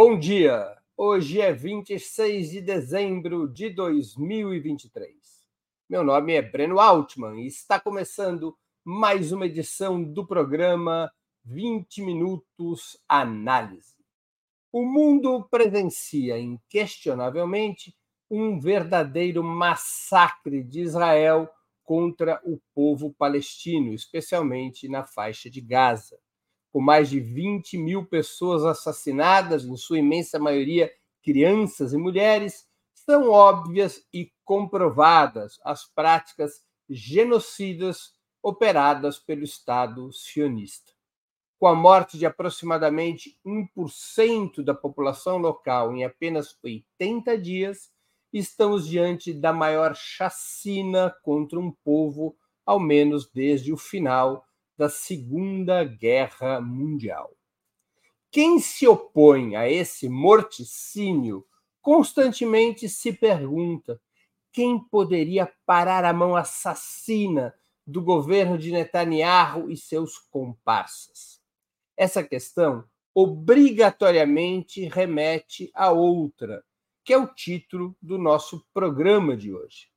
Bom dia! Hoje é 26 de dezembro de 2023. Meu nome é Breno Altman e está começando mais uma edição do programa 20 Minutos Análise. O mundo presencia inquestionavelmente um verdadeiro massacre de Israel contra o povo palestino, especialmente na faixa de Gaza com mais de 20 mil pessoas assassinadas, em sua imensa maioria crianças e mulheres, são óbvias e comprovadas as práticas genocidas operadas pelo Estado sionista. Com a morte de aproximadamente 1% da população local em apenas 80 dias, estamos diante da maior chacina contra um povo, ao menos desde o final da Segunda Guerra Mundial. Quem se opõe a esse morticínio constantemente se pergunta quem poderia parar a mão assassina do governo de Netanyahu e seus comparsas. Essa questão obrigatoriamente remete a outra, que é o título do nosso programa de hoje.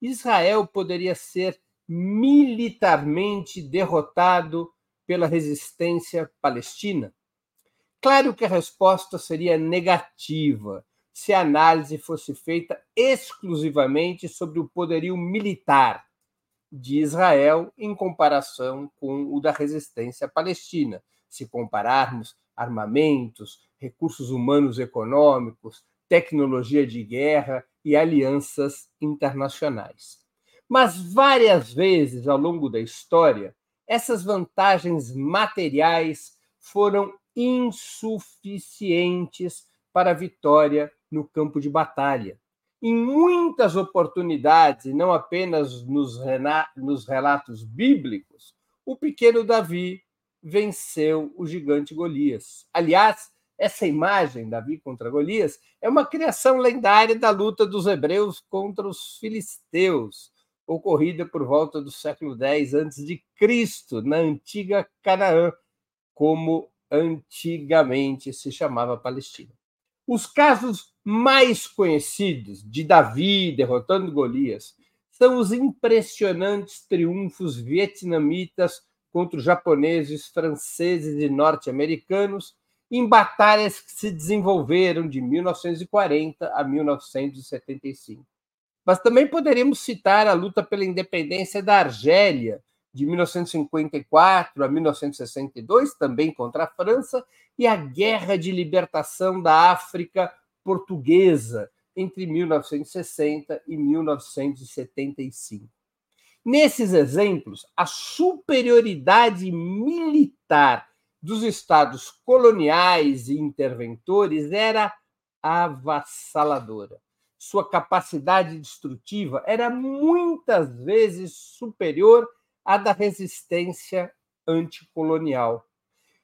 Israel poderia ser militarmente derrotado pela resistência palestina? Claro que a resposta seria negativa se a análise fosse feita exclusivamente sobre o poderio militar de Israel em comparação com o da resistência palestina. Se compararmos armamentos, recursos humanos econômicos, tecnologia de guerra e alianças internacionais. Mas várias vezes ao longo da história, essas vantagens materiais foram insuficientes para a vitória no campo de batalha. Em muitas oportunidades, e não apenas nos, nos relatos bíblicos, o pequeno Davi venceu o gigante Golias. Aliás, essa imagem, Davi contra Golias, é uma criação lendária da luta dos hebreus contra os filisteus, ocorrida por volta do século X a.C., na antiga Canaã, como antigamente se chamava Palestina. Os casos mais conhecidos de Davi derrotando Golias são os impressionantes triunfos vietnamitas contra os japoneses, franceses e norte-americanos em batalhas que se desenvolveram de 1940 a 1975. Mas também poderíamos citar a luta pela independência da Argélia, de 1954 a 1962, também contra a França, e a Guerra de Libertação da África Portuguesa, entre 1960 e 1975. Nesses exemplos, a superioridade militar dos estados coloniais e interventores era avassaladora sua capacidade destrutiva era muitas vezes superior à da resistência anticolonial.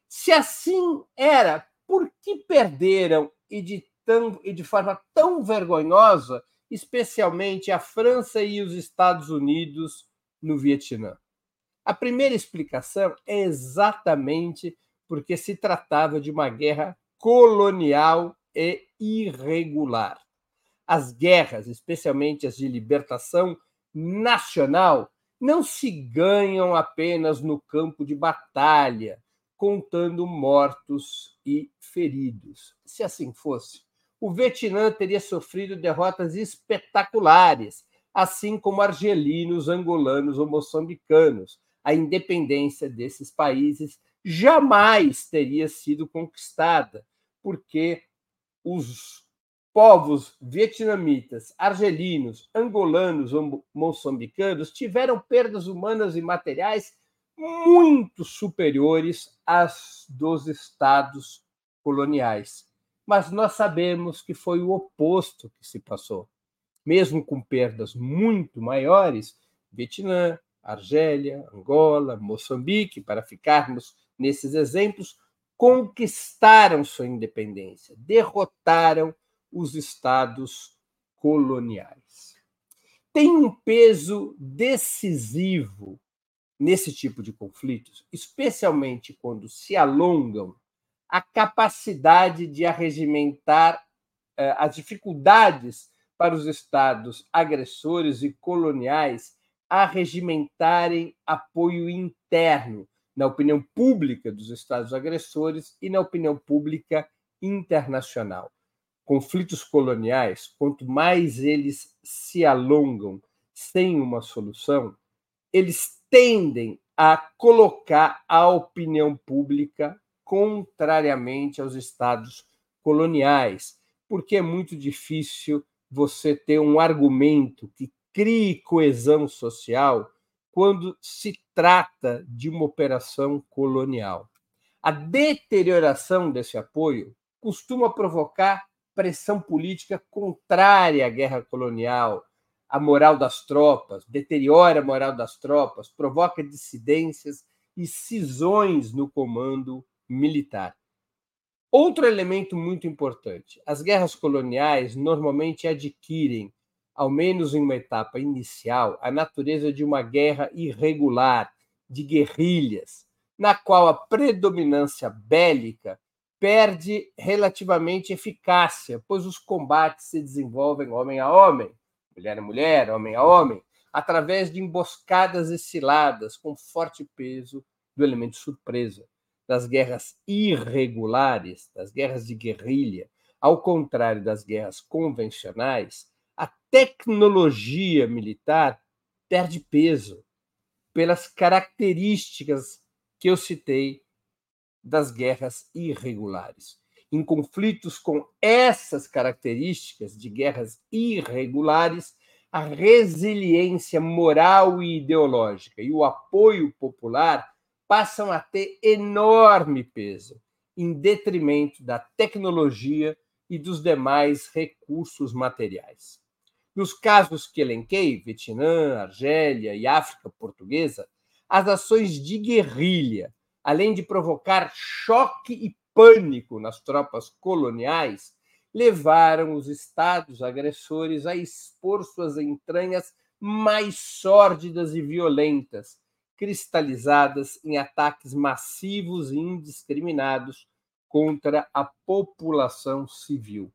Se assim era, por que perderam e de, tão, e de forma tão vergonhosa, especialmente a França e os Estados Unidos no Vietnã? A primeira explicação é exatamente porque se tratava de uma guerra colonial e irregular. As guerras, especialmente as de libertação nacional, não se ganham apenas no campo de batalha, contando mortos e feridos. Se assim fosse, o Vietnã teria sofrido derrotas espetaculares, assim como argelinos, angolanos ou moçambicanos. A independência desses países jamais teria sido conquistada, porque os povos vietnamitas, argelinos, angolanos ou moçambicanos tiveram perdas humanas e materiais muito superiores às dos estados coloniais. Mas nós sabemos que foi o oposto que se passou. Mesmo com perdas muito maiores, Vietnã, Argélia, Angola, Moçambique, para ficarmos nesses exemplos, conquistaram sua independência, derrotaram os estados coloniais. Tem um peso decisivo nesse tipo de conflitos, especialmente quando se alongam, a capacidade de arregimentar eh, as dificuldades para os estados agressores e coloniais arregimentarem apoio interno na opinião pública dos estados agressores e na opinião pública internacional. Conflitos coloniais, quanto mais eles se alongam sem uma solução, eles tendem a colocar a opinião pública contrariamente aos estados coloniais, porque é muito difícil você ter um argumento que crie coesão social quando se trata de uma operação colonial. A deterioração desse apoio costuma provocar pressão política contrária à guerra colonial, à moral das tropas, deteriora a moral das tropas, provoca dissidências e cisões no comando militar. Outro elemento muito importante: as guerras coloniais normalmente adquirem, ao menos em uma etapa inicial, a natureza de uma guerra irregular, de guerrilhas, na qual a predominância bélica perde relativamente eficácia, pois os combates se desenvolvem homem a homem, mulher a mulher, homem a homem, através de emboscadas e ciladas com forte peso do elemento surpresa das guerras irregulares, das guerras de guerrilha, ao contrário das guerras convencionais, a tecnologia militar perde peso pelas características que eu citei das guerras irregulares. Em conflitos com essas características de guerras irregulares, a resiliência moral e ideológica e o apoio popular passam a ter enorme peso, em detrimento da tecnologia e dos demais recursos materiais. Nos casos que elenquei, Vietnã, Argélia e África Portuguesa, as ações de guerrilha, além de provocar choque e pânico nas tropas coloniais, levaram os estados agressores a expor suas entranhas mais sórdidas e violentas, cristalizadas em ataques massivos e indiscriminados contra a população civil.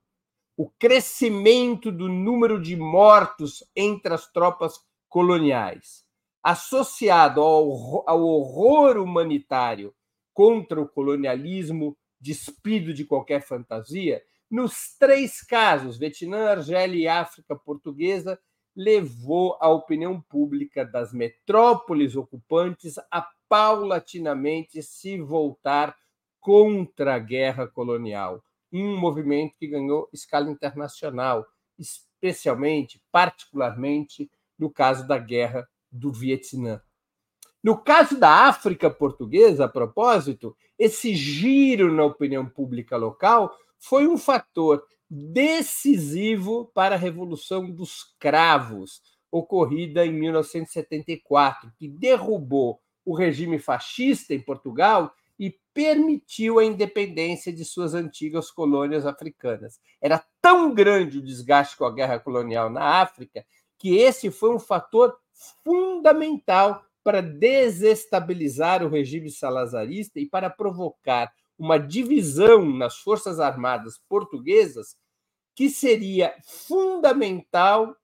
O crescimento do número de mortos entre as tropas coloniais, associado ao, ao horror humanitário contra o colonialismo despido de qualquer fantasia, nos três casos, Vietnã, Argélia e África Portuguesa, levou a opinião pública das metrópoles ocupantes a paulatinamente se voltar contra a guerra colonial, um movimento que ganhou escala internacional, especialmente, particularmente, no caso da guerra do Vietnã. No caso da África portuguesa, a propósito, esse giro na opinião pública local foi um fator decisivo para a Revolução dos Cravos, ocorrida em 1974, que derrubou o regime fascista em Portugal e permitiu a independência de suas antigas colônias africanas. Era tão grande o desgaste com a guerra colonial na África que esse foi um fator fundamental para desestabilizar o regime salazarista e para provocar uma divisão nas Forças Armadas portuguesas que seria fundamental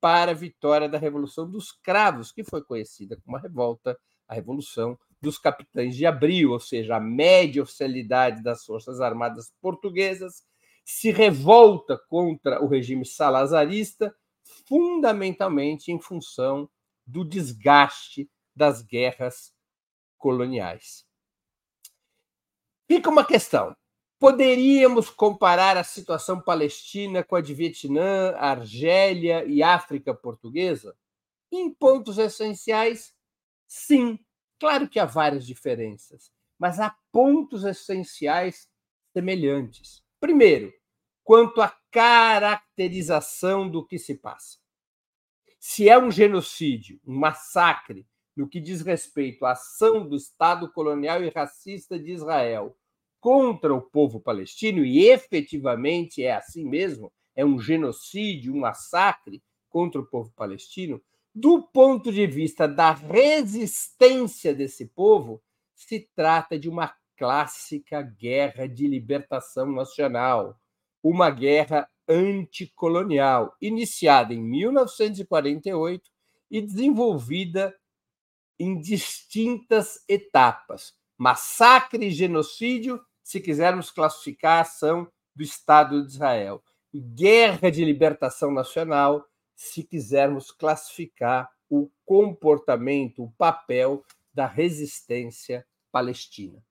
para a vitória da Revolução dos Cravos, que foi conhecida como a revolta, a Revolução dos Capitães de Abril, ou seja, a média oficialidade das Forças Armadas portuguesas se revolta contra o regime salazarista, fundamentalmente em função do desgaste das guerras coloniais. Fica uma questão: Poderíamos comparar a situação palestina com a de Vietnã, Argélia e África portuguesa? Em pontos essenciais, sim. Claro que há várias diferenças, mas há pontos essenciais semelhantes. Primeiro, quanto à caracterização do que se passa. Se é um genocídio, um massacre, no que diz respeito à ação do Estado colonial e racista de Israel contra o povo palestino, e efetivamente é assim mesmo, é um genocídio, um massacre contra o povo palestino, do ponto de vista da resistência desse povo, se trata de uma clássica guerra de libertação nacional, uma guerra anticolonial, iniciada em 1948 e desenvolvida em distintas etapas. Massacre e genocídio, se quisermos classificar a ação do Estado de Israel. Guerra de libertação nacional, se quisermos classificar o comportamento, o papel da resistência palestina.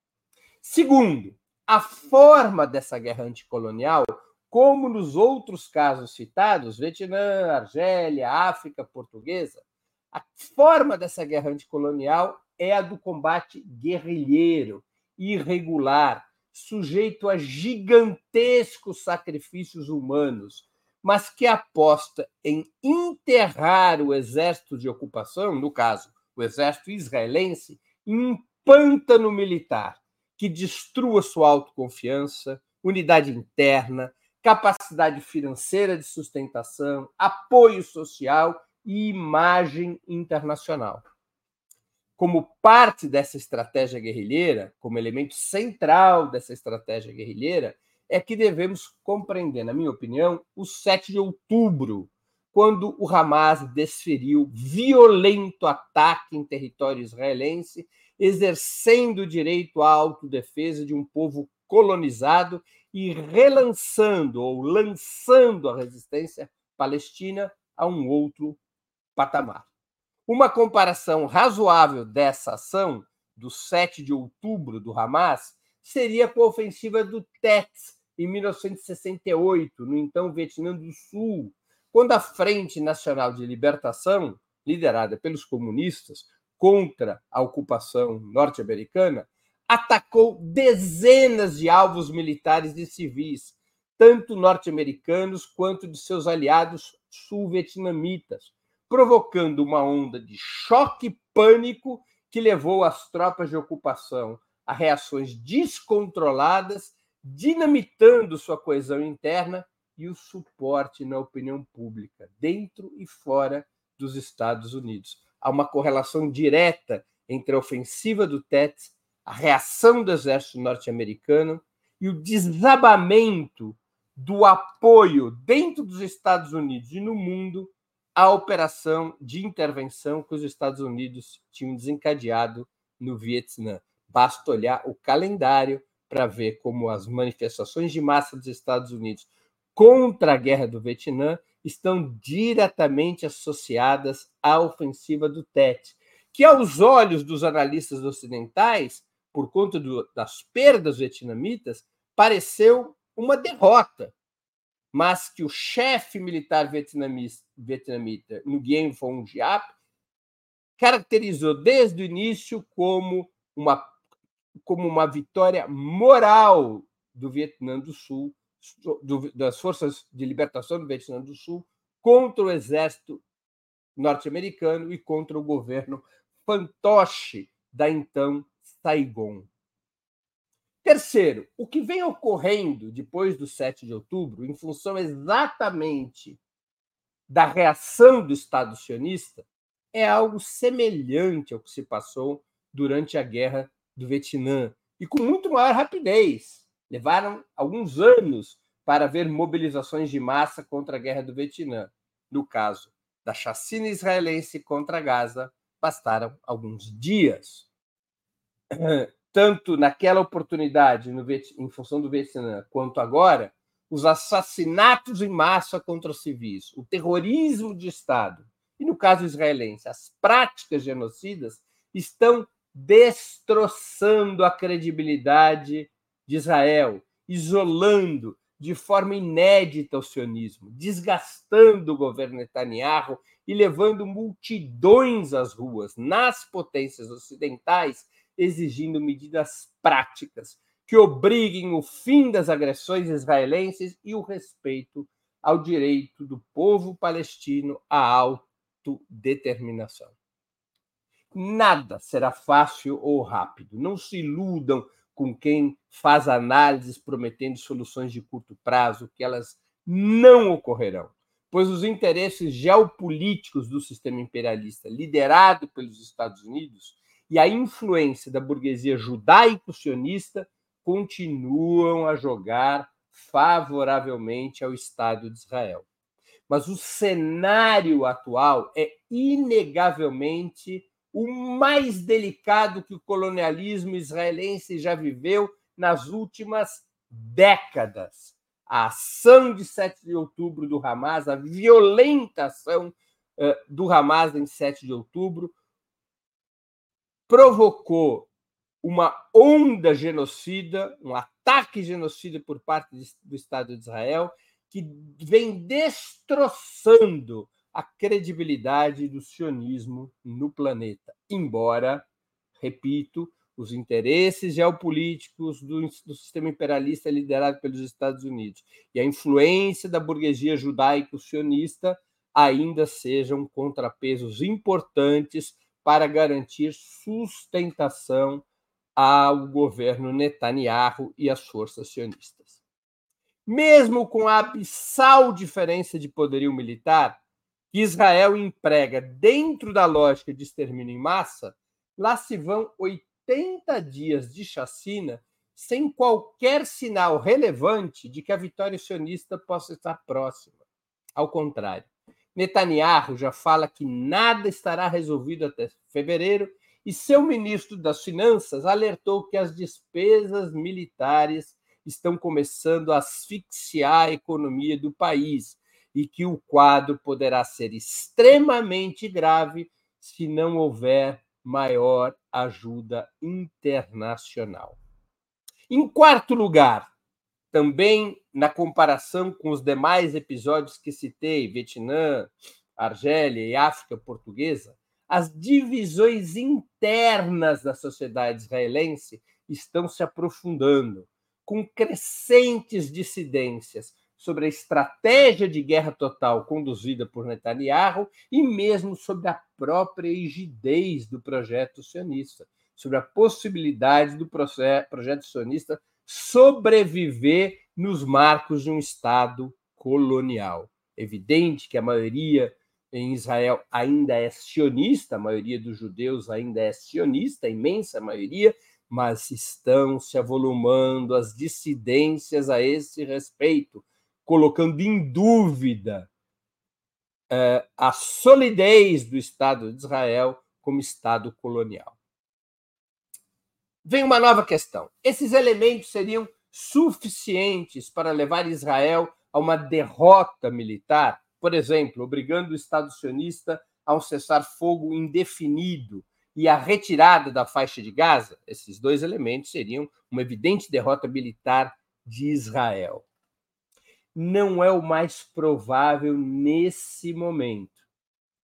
Segundo, a forma dessa guerra anticolonial, como nos outros casos citados, Vietnã, Argélia, África Portuguesa, a forma dessa guerra anticolonial é a do combate guerrilheiro, irregular, sujeito a gigantescos sacrifícios humanos, mas que aposta em enterrar o exército de ocupação, no caso, o exército israelense, em um pântano militar que destrua sua autoconfiança, unidade interna, capacidade financeira de sustentação, apoio social e imagem internacional. Como parte dessa estratégia guerrilheira, como elemento central dessa estratégia guerrilheira, é que devemos compreender, na minha opinião, o 7 de outubro, quando o Hamas desferiu violento ataque em território israelense, exercendo o direito à autodefesa de um povo colonizado e relançando ou lançando a resistência palestina a um outro patamar. Uma comparação razoável dessa ação, do 7 de outubro do Hamas, seria com a ofensiva do Tet, em 1968, no então Vietnã do Sul, quando a Frente Nacional de Libertação, liderada pelos comunistas contra a ocupação norte-americana, atacou dezenas de alvos militares e civis, tanto norte-americanos quanto de seus aliados sul-vietnamitas, provocando uma onda de choque e pânico que levou as tropas de ocupação a reações descontroladas, dinamitando sua coesão interna e o suporte na opinião pública, dentro e fora dos Estados Unidos. Há uma correlação direta entre a ofensiva do TET, a reação do exército norte-americano e o desabamento do apoio dentro dos Estados Unidos e no mundo à operação de intervenção que os Estados Unidos tinham desencadeado no Vietnã. Basta olhar o calendário para ver como as manifestações de massa dos Estados Unidos contra a guerra do Vietnã estão diretamente associadas à ofensiva do Tet, que aos olhos dos analistas ocidentais, por conta do, das perdas vietnamitas, pareceu uma derrota, mas que o chefe militar vietnamita, Nguyen Phuong Giap, caracterizou desde o início como uma, como uma vitória moral do Vietnã do Sul do, das forças de libertação do Vietnã do Sul contra o exército norte-americano e contra o governo fantoche da então Saigon. Terceiro, o que vem ocorrendo depois do 7 de outubro, em função exatamente da reação do Estado sionista, é algo semelhante ao que se passou durante a Guerra do Vietnã, e com muito maior rapidez. Levaram alguns anos para ver mobilizações de massa contra a guerra do Vietnã. No caso da chacina israelense contra Gaza, bastaram alguns dias. Tanto naquela oportunidade, no, em função do Vietnã, quanto agora, os assassinatos em massa contra civis, o terrorismo de Estado, e no caso israelense, as práticas genocidas, estão destroçando a credibilidade de Israel, isolando de forma inédita o sionismo, desgastando o governo Netanyahu e levando multidões às ruas, nas potências ocidentais, exigindo medidas práticas que obriguem o fim das agressões israelenses e o respeito ao direito do povo palestino à autodeterminação. Nada será fácil ou rápido. Não se iludam com quem faz análises prometendo soluções de curto prazo, que elas não ocorrerão, pois os interesses geopolíticos do sistema imperialista, liderado pelos Estados Unidos, e a influência da burguesia judaico-sionista continuam a jogar favoravelmente ao Estado de Israel. Mas o cenário atual é inegavelmente o mais delicado que o colonialismo israelense já viveu nas últimas décadas. A ação de 7 de outubro do Hamas, a violenta ação uh, do Hamas em 7 de outubro, provocou uma onda genocida, um ataque genocida por parte do Estado de Israel, que vem destroçando a credibilidade do sionismo no planeta. Embora, repito, os interesses geopolíticos do, do, sistema imperialista liderado pelos Estados Unidos e a influência da burguesia judaico-sionista ainda sejam contrapesos importantes para garantir sustentação ao governo Netanyahu e às forças sionistas. Mesmo com a abissal diferença de poderio militar, que Israel emprega dentro da lógica de extermínio em massa, lá se vão 80 dias de chacina sem qualquer sinal relevante de que a vitória sionista possa estar próxima. Ao contrário, Netanyahu já fala que nada estará resolvido até fevereiro e seu ministro das Finanças alertou que as despesas militares estão começando a asfixiar a economia do país e que o quadro poderá ser extremamente grave se não houver maior ajuda internacional. Em quarto lugar, também na comparação com os demais episódios que citei, Vietnã, Argélia e África Portuguesa, as divisões internas da sociedade israelense estão se aprofundando, com crescentes dissidências sobre a estratégia de guerra total conduzida por Netanyahu e mesmo sobre a própria rigidez do projeto sionista, sobre a possibilidade do projeto sionista sobreviver nos marcos de um Estado colonial. Evidente que a maioria em Israel ainda é sionista, a maioria dos judeus ainda é sionista, a imensa maioria, mas estão se avolumando as dissidências a esse respeito, colocando em dúvida uh, a solidez do Estado de Israel como Estado colonial. Vem uma nova questão. Esses elementos seriam suficientes para levar Israel a uma derrota militar? Por exemplo, obrigando o Estado sionista a um cessar-fogo indefinido e a retirada da faixa de Gaza? Esses dois elementos seriam uma evidente derrota militar de Israel não é o mais provável nesse momento,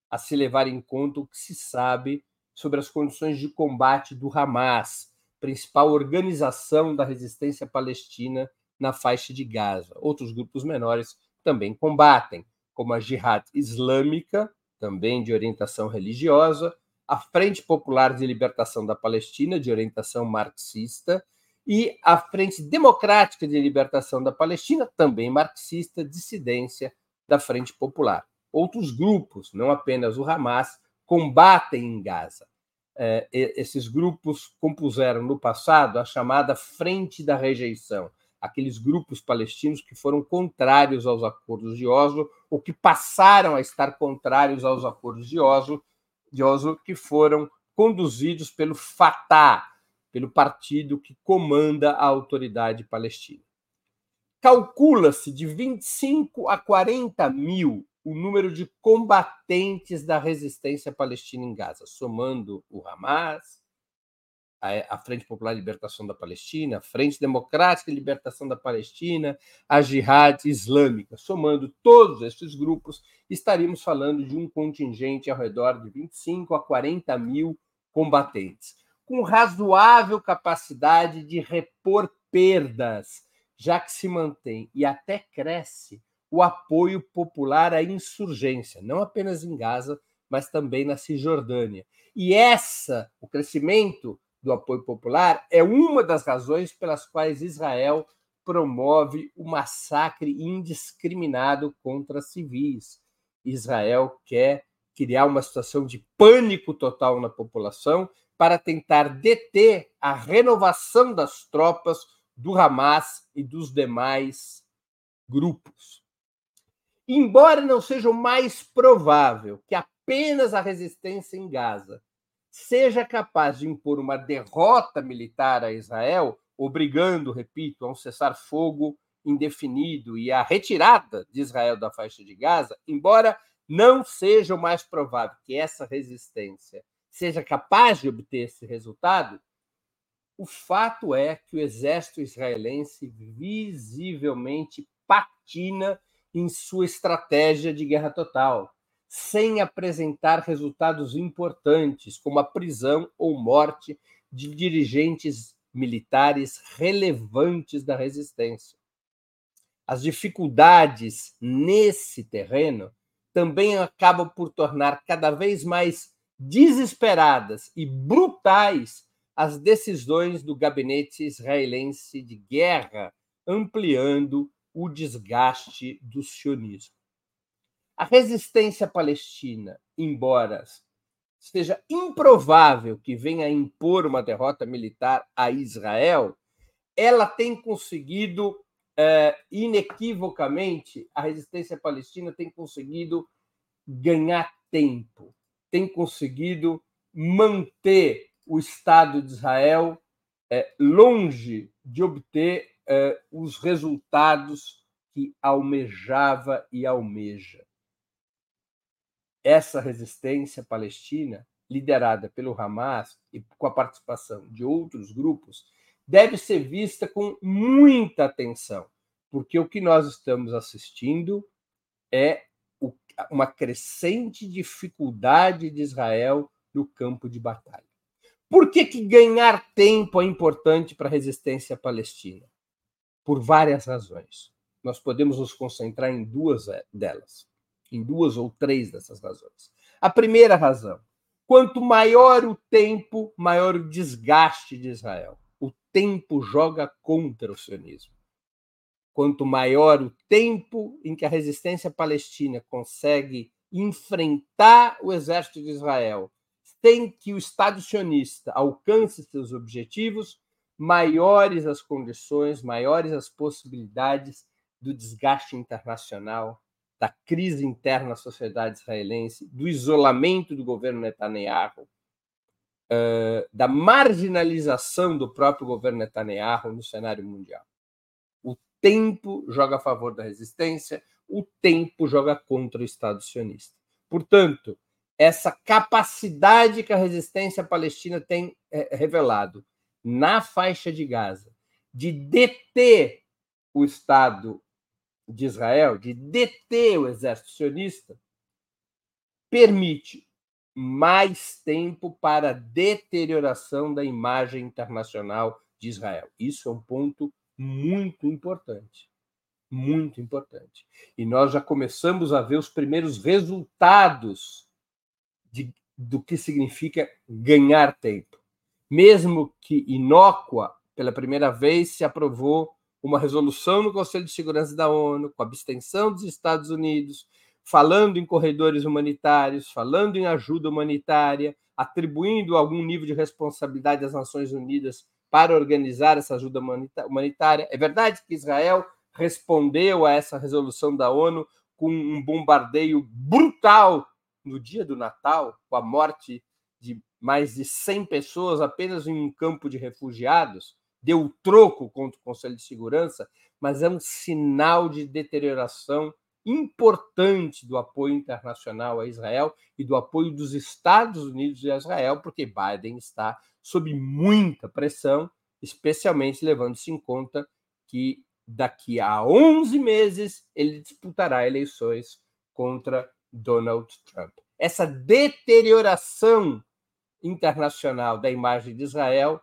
a se levar em conta o que se sabe sobre as condições de combate do Hamas, principal organização da resistência palestina na faixa de Gaza. Outros grupos menores também combatem, como a Jihad Islâmica, também de orientação religiosa, a Frente Popular de Libertação da Palestina, de orientação marxista, e a Frente Democrática de Libertação da Palestina, também marxista, dissidência da Frente Popular. Outros grupos, não apenas o Hamas, combatem em Gaza. É, esses grupos compuseram no passado a chamada Frente da Rejeição, aqueles grupos palestinos que foram contrários aos acordos de Oslo ou que passaram a estar contrários aos acordos de Oslo, de Oslo que foram conduzidos pelo Fatah, pelo partido que comanda a autoridade palestina. Calcula-se de 25 a 40 mil o número de combatentes da resistência palestina em Gaza, somando o Hamas, a Frente Popular de Libertação da Palestina, a Frente Democrática de Libertação da Palestina, a Jihad Islâmica. Somando todos esses grupos, estaríamos falando de um contingente ao redor de 25 a 40 mil combatentes com razoável capacidade de repor perdas, já que se mantém e até cresce o apoio popular à insurgência, não apenas em Gaza, mas também na Cisjordânia. E essa, o crescimento do apoio popular, é uma das razões pelas quais Israel promove o massacre indiscriminado contra civis. Israel quer criar uma situação de pânico total na população para tentar deter a renovação das tropas do Hamas e dos demais grupos. Embora não seja o mais provável que apenas a resistência em Gaza seja capaz de impor uma derrota militar a Israel, obrigando, repito, a um cessar-fogo indefinido e a retirada de Israel da faixa de Gaza, embora não seja o mais provável que essa resistência seja capaz de obter esse resultado, o fato é que o exército israelense visivelmente patina em sua estratégia de guerra total, sem apresentar resultados importantes, como a prisão ou morte de dirigentes militares relevantes da resistência. As dificuldades nesse terreno também acabam por tornar cada vez mais desesperadas e brutais as decisões do gabinete israelense de guerra, ampliando o desgaste do sionismo. A resistência palestina, embora seja improvável que venha impor uma derrota militar a Israel, ela tem conseguido, é, inequivocamente, a resistência palestina tem conseguido ganhar tempo, tem conseguido manter o Estado de Israel é, longe de obter é, os resultados que almejava e almeja essa resistência palestina, liderada pelo Hamas e com a participação de outros grupos, deve ser vista com muita atenção, porque o que nós estamos assistindo é uma crescente dificuldade de Israel no campo de batalha. Por que, que ganhar tempo é importante para a resistência palestina? Por várias razões. Nós podemos nos concentrar em duas eh, delas em duas ou três dessas razões. A primeira razão: quanto maior o tempo, maior o desgaste de Israel. O tempo joga contra o sionismo. Quanto maior o tempo em que a resistência palestina consegue enfrentar o exército de Israel, sem que o Estado sionista alcance seus objetivos, maiores as condições, maiores as possibilidades do desgaste internacional da crise interna na sociedade israelense, do isolamento do governo Netanyahu, da marginalização do próprio governo Netanyahu no cenário mundial. O tempo joga a favor da resistência, o tempo joga contra o Estado sionista. Portanto, essa capacidade que a resistência palestina tem é, revelado na faixa de Gaza de deter o Estado de Israel de deter o exército sionista permite mais tempo para deterioração da imagem internacional de Israel. Isso é um ponto muito importante. Muito importante. E nós já começamos a ver os primeiros resultados de, do que significa ganhar tempo. Mesmo que inócua, pela primeira vez se aprovou uma resolução no Conselho de Segurança da ONU, com abstenção dos Estados Unidos, falando em corredores humanitários, falando em ajuda humanitária, atribuindo algum nível de responsabilidade às Nações Unidas para organizar essa ajuda humanitária. É verdade que Israel respondeu a essa resolução da ONU com um bombardeio brutal no dia do Natal, com a morte de mais de 100 pessoas apenas em um campo de refugiados deu troco contra o Conselho de Segurança, mas é um sinal de deterioração importante do apoio internacional a Israel e do apoio dos Estados Unidos a Israel, porque Biden está sob muita pressão, especialmente levando-se em conta que daqui a 11 meses ele disputará eleições contra Donald Trump. Essa deterioração internacional da imagem de Israel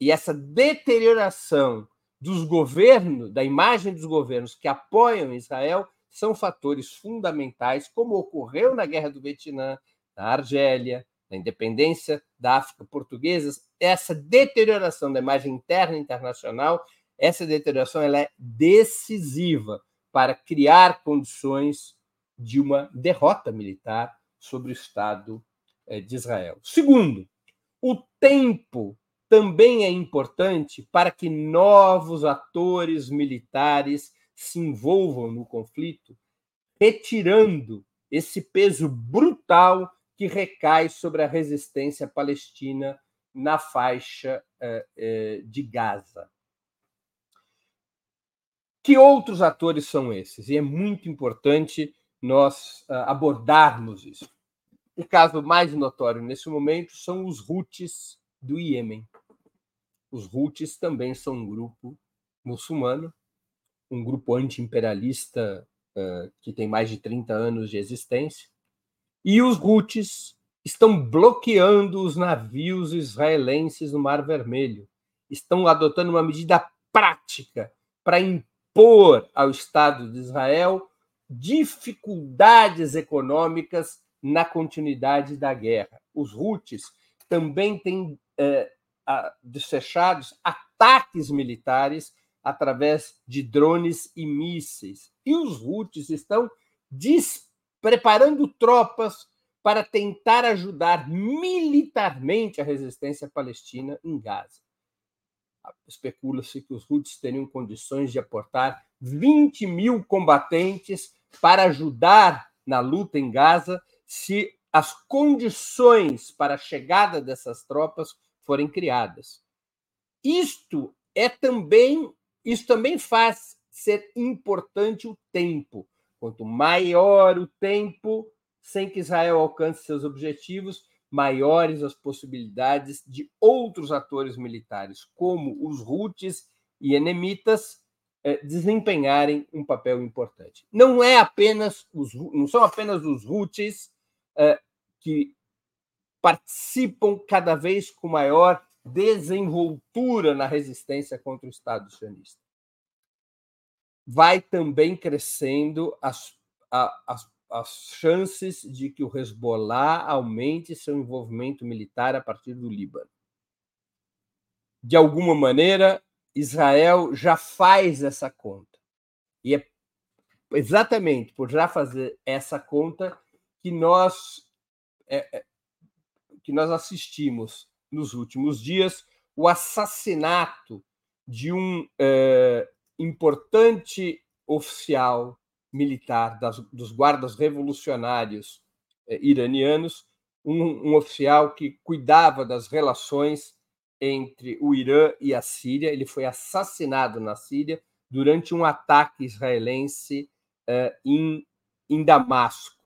e essa deterioração dos governos, da imagem dos governos que apoiam Israel, são fatores fundamentais, como ocorreu na Guerra do Vietnã, na Argélia, na independência da África Portuguesa. Essa deterioração da imagem interna e internacional, essa deterioração ela é decisiva para criar condições de uma derrota militar sobre o Estado de Israel. Segundo, O tempo também é importante para que novos atores militares se envolvam no conflito, retirando esse peso brutal que recai sobre a resistência palestina na faixa eh, eh, de Gaza. Que outros atores são esses? E é muito importante nós ah, abordarmos isso. O caso mais notório nesse momento são os Houthis do Iêmen. Os Houthis também são um grupo muçulmano, um grupo anti-imperialista uh, que tem mais de 30 anos de existência. E os Houthis estão bloqueando os navios israelenses no Mar Vermelho. Estão adotando uma medida prática para impor ao Estado de Israel dificuldades econômicas na continuidade da guerra. Os Houthis também têm é, desfechados ataques militares através de drones e mísseis. E os Houthis estão preparando tropas para tentar ajudar militarmente a resistência palestina em Gaza. Especula-se que os Houthis teriam condições de aportar 20 mil combatentes para ajudar na luta em Gaza se as condições para a chegada dessas tropas forem criadas. Isto é também, isso também faz ser importante o tempo. Quanto maior o tempo sem que Israel alcance seus objetivos, maiores as possibilidades de outros atores militares, como os Houthis e enemitas, eh, desempenharem um papel importante. Não é apenas os, não são apenas os Houthis que participam cada vez com maior desenvoltura na resistência contra o Estado sionista. Vai também crescendo as, as, as chances de que o Hezbollah aumente seu envolvimento militar a partir do Líbano. De alguma maneira, Israel já faz essa conta. E é exatamente por já fazer essa conta que nós é, é, que nós assistimos nos últimos dias o assassinato de um é, importante oficial militar das, dos guardas revolucionários é, iranianos, um, um oficial que cuidava das relações entre o Irã e a Síria. Ele foi assassinado na Síria durante um ataque israelense uh, em, em Damasco.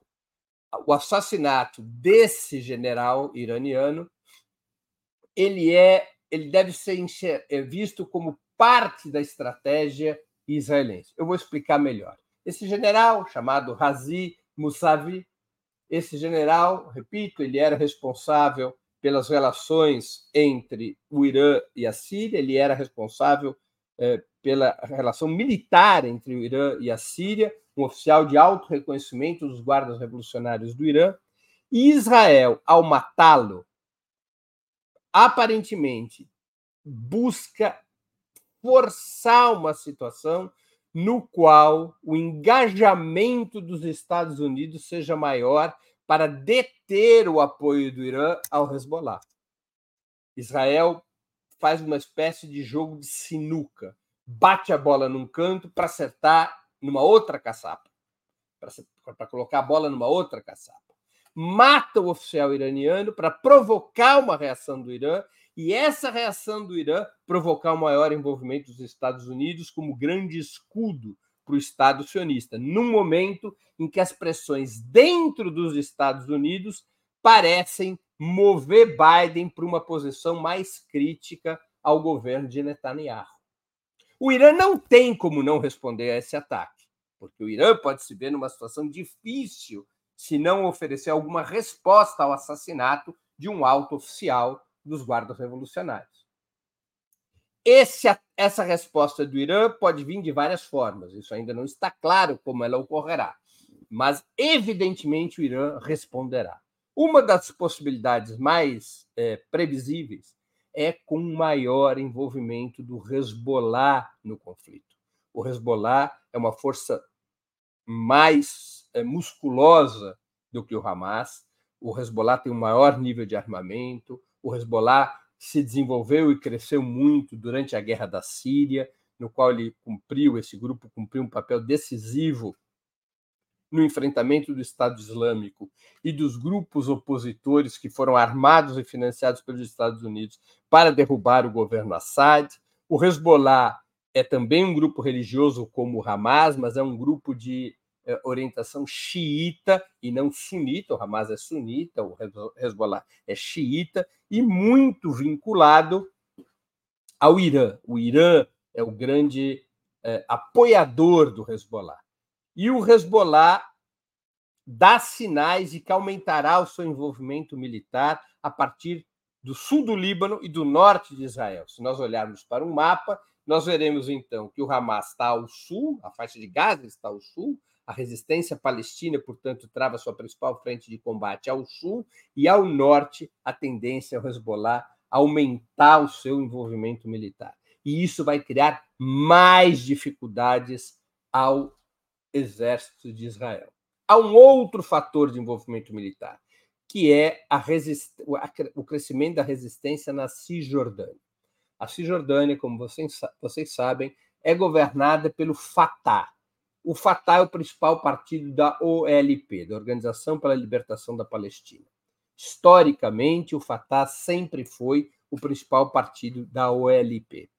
O assassinato desse general iraniano ele é ele deve ser é visto como parte da estratégia israelense. Eu vou explicar melhor. Esse general chamado Razi Mousavi, esse general, repito, ele era responsável pelas relações entre o Irã e a Síria, ele era responsável eh, pela relação militar entre o Irã e a Síria, um oficial de alto reconhecimento dos guardas revolucionários do Irã. E Israel, ao matá-lo, aparentemente busca forçar uma situação no qual o engajamento dos Estados Unidos seja maior para deter o apoio do Irã ao Hezbollah. Israel faz uma espécie de jogo de sinuca, bate a bola num canto para acertar numa outra caçapa, para colocar a bola numa outra caçapa. Mata o oficial iraniano para provocar uma reação do Irã e essa reação do Irã provocar um maior envolvimento dos Estados Unidos como grande escudo para o Estado sionista, num momento em que as pressões dentro dos Estados Unidos parecem mover Biden para uma posição mais crítica ao governo de Netanyahu. O Irã não tem como não responder a esse ataque, porque o Irã pode se ver numa situação difícil se não oferecer alguma resposta ao assassinato de um alto oficial dos guardas revolucionários. Esse, essa resposta do Irã pode vir de várias formas, isso ainda não está claro como ela ocorrerá, mas evidentemente o Irã responderá. Uma das possibilidades mais é, previsíveis é com maior envolvimento do Hezbollah no conflito. O Hezbollah é uma força mais é, musculosa do que o Hamas. O Hezbollah tem um maior nível de armamento. O Hezbollah se desenvolveu e cresceu muito durante a guerra da Síria, no qual ele cumpriu, esse grupo cumpriu um papel decisivo no enfrentamento do Estado Islâmico e dos grupos opositores que foram armados e financiados pelos Estados Unidos para derrubar o governo Assad. O Hezbollah é também um grupo religioso como o Hamas, mas é um grupo de é, orientação xiita e não sunita. O Hamas é sunita, o Hezbollah é xiita e muito vinculado ao Irã. O Irã é o grande é, apoiador do Hezbollah. E o Hezbollah dá sinais de que aumentará o seu envolvimento militar a partir do sul do Líbano e do norte de Israel. Se nós olharmos para um mapa, nós veremos então que o Hamas está ao sul, a faixa de Gaza está ao sul, a resistência palestina, portanto, trava sua principal frente de combate ao sul e ao norte a tendência ao Hezbollah aumentar o seu envolvimento militar. E isso vai criar mais dificuldades ao exército de Israel. Há um outro fator de envolvimento militar, que é resist... o crescimento da resistência na Cisjordânia. A Cisjordânia, como vocês, vocês sabem, é governada pelo Fatah. O Fatah é o principal partido da OLP, da Organização pela Libertação da Palestina. Historicamente, o Fatah sempre foi o principal partido da OLP.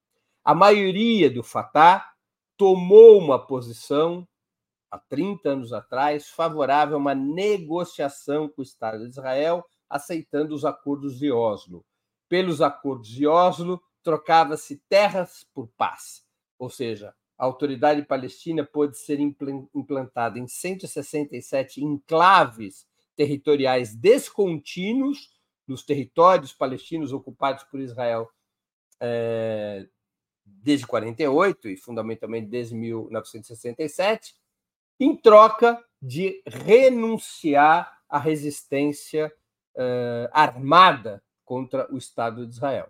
A maioria do Fatah tomou uma posição há 30 anos atrás, favorável a uma negociação com o Estado de Israel, aceitando os acordos de Oslo. Pelos acordos de Oslo, trocava-se terras por paz, ou seja, a autoridade palestina pôde ser implantada em 167 enclaves territoriais descontínuos nos territórios palestinos ocupados por Israel é, desde 48 e fundamentalmente desde 1967, em troca de renunciar à resistência uh, armada contra o Estado de Israel.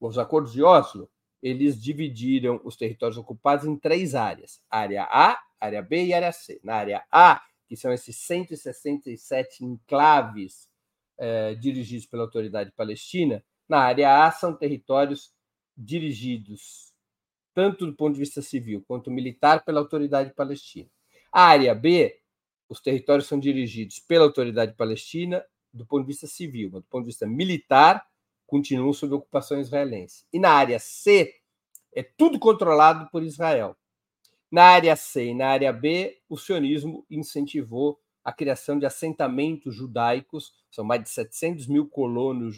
Os acordos de Oslo eles dividiram os territórios ocupados em três áreas: área A, área B e área C. Na área A, que são esses 167 enclaves eh, dirigidos pela autoridade palestina, na área A são territórios dirigidos tanto do ponto de vista civil quanto militar pela autoridade palestina. A área B, os territórios são dirigidos pela autoridade palestina do ponto de vista civil, mas do ponto de vista militar, continuam sob ocupação israelense. E na área C, é tudo controlado por Israel. Na área C e na área B, o sionismo incentivou a criação de assentamentos judaicos, são mais de 700 mil colonos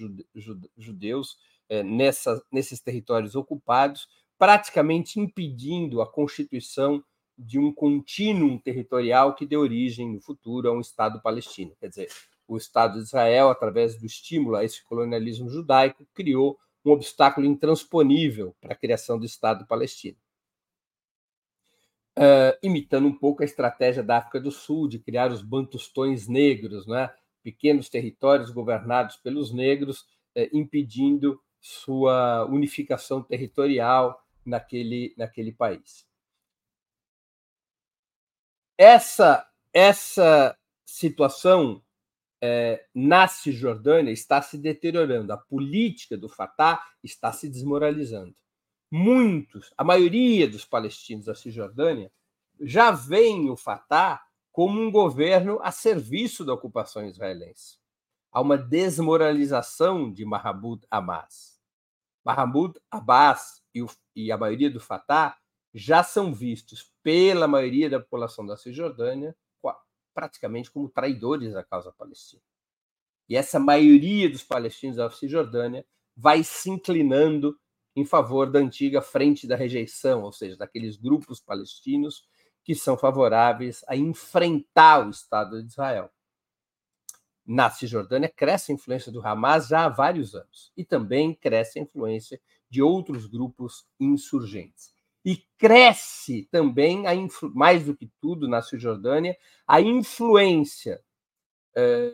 judeus é, nessa, nesses territórios ocupados, praticamente impedindo a constituição de um contínuo territorial que dê origem no futuro a um Estado palestino. Quer dizer, o Estado de Israel, através do estímulo a esse colonialismo judaico, criou um obstáculo intransponível para a criação do Estado palestino. Uh, imitando um pouco a estratégia da África do Sul de criar os bantustões negros, né? pequenos territórios governados pelos negros, uh, impedindo sua unificação territorial naquele, naquele país. Essa, essa situação é, na Cisjordânia está se deteriorando, a política do Fatah está se desmoralizando. Muitos, a maioria dos palestinos da Cisjordânia, já veem o Fatah como um governo a serviço da ocupação israelense. Há uma desmoralização de Mahmoud Abbas. Mahmoud Abbas e, o, e a maioria do Fatah já são vistos pela maioria da população da Cisjordânia praticamente como traidores da causa palestina. E essa maioria dos palestinos da Cisjordânia vai se inclinando em favor da antiga frente da rejeição, ou seja, daqueles grupos palestinos que são favoráveis a enfrentar o Estado de Israel. Na Cisjordânia cresce a influência do Hamas já há vários anos e também cresce a influência de outros grupos insurgentes e cresce também, mais do que tudo, na Cisjordânia, a influência é,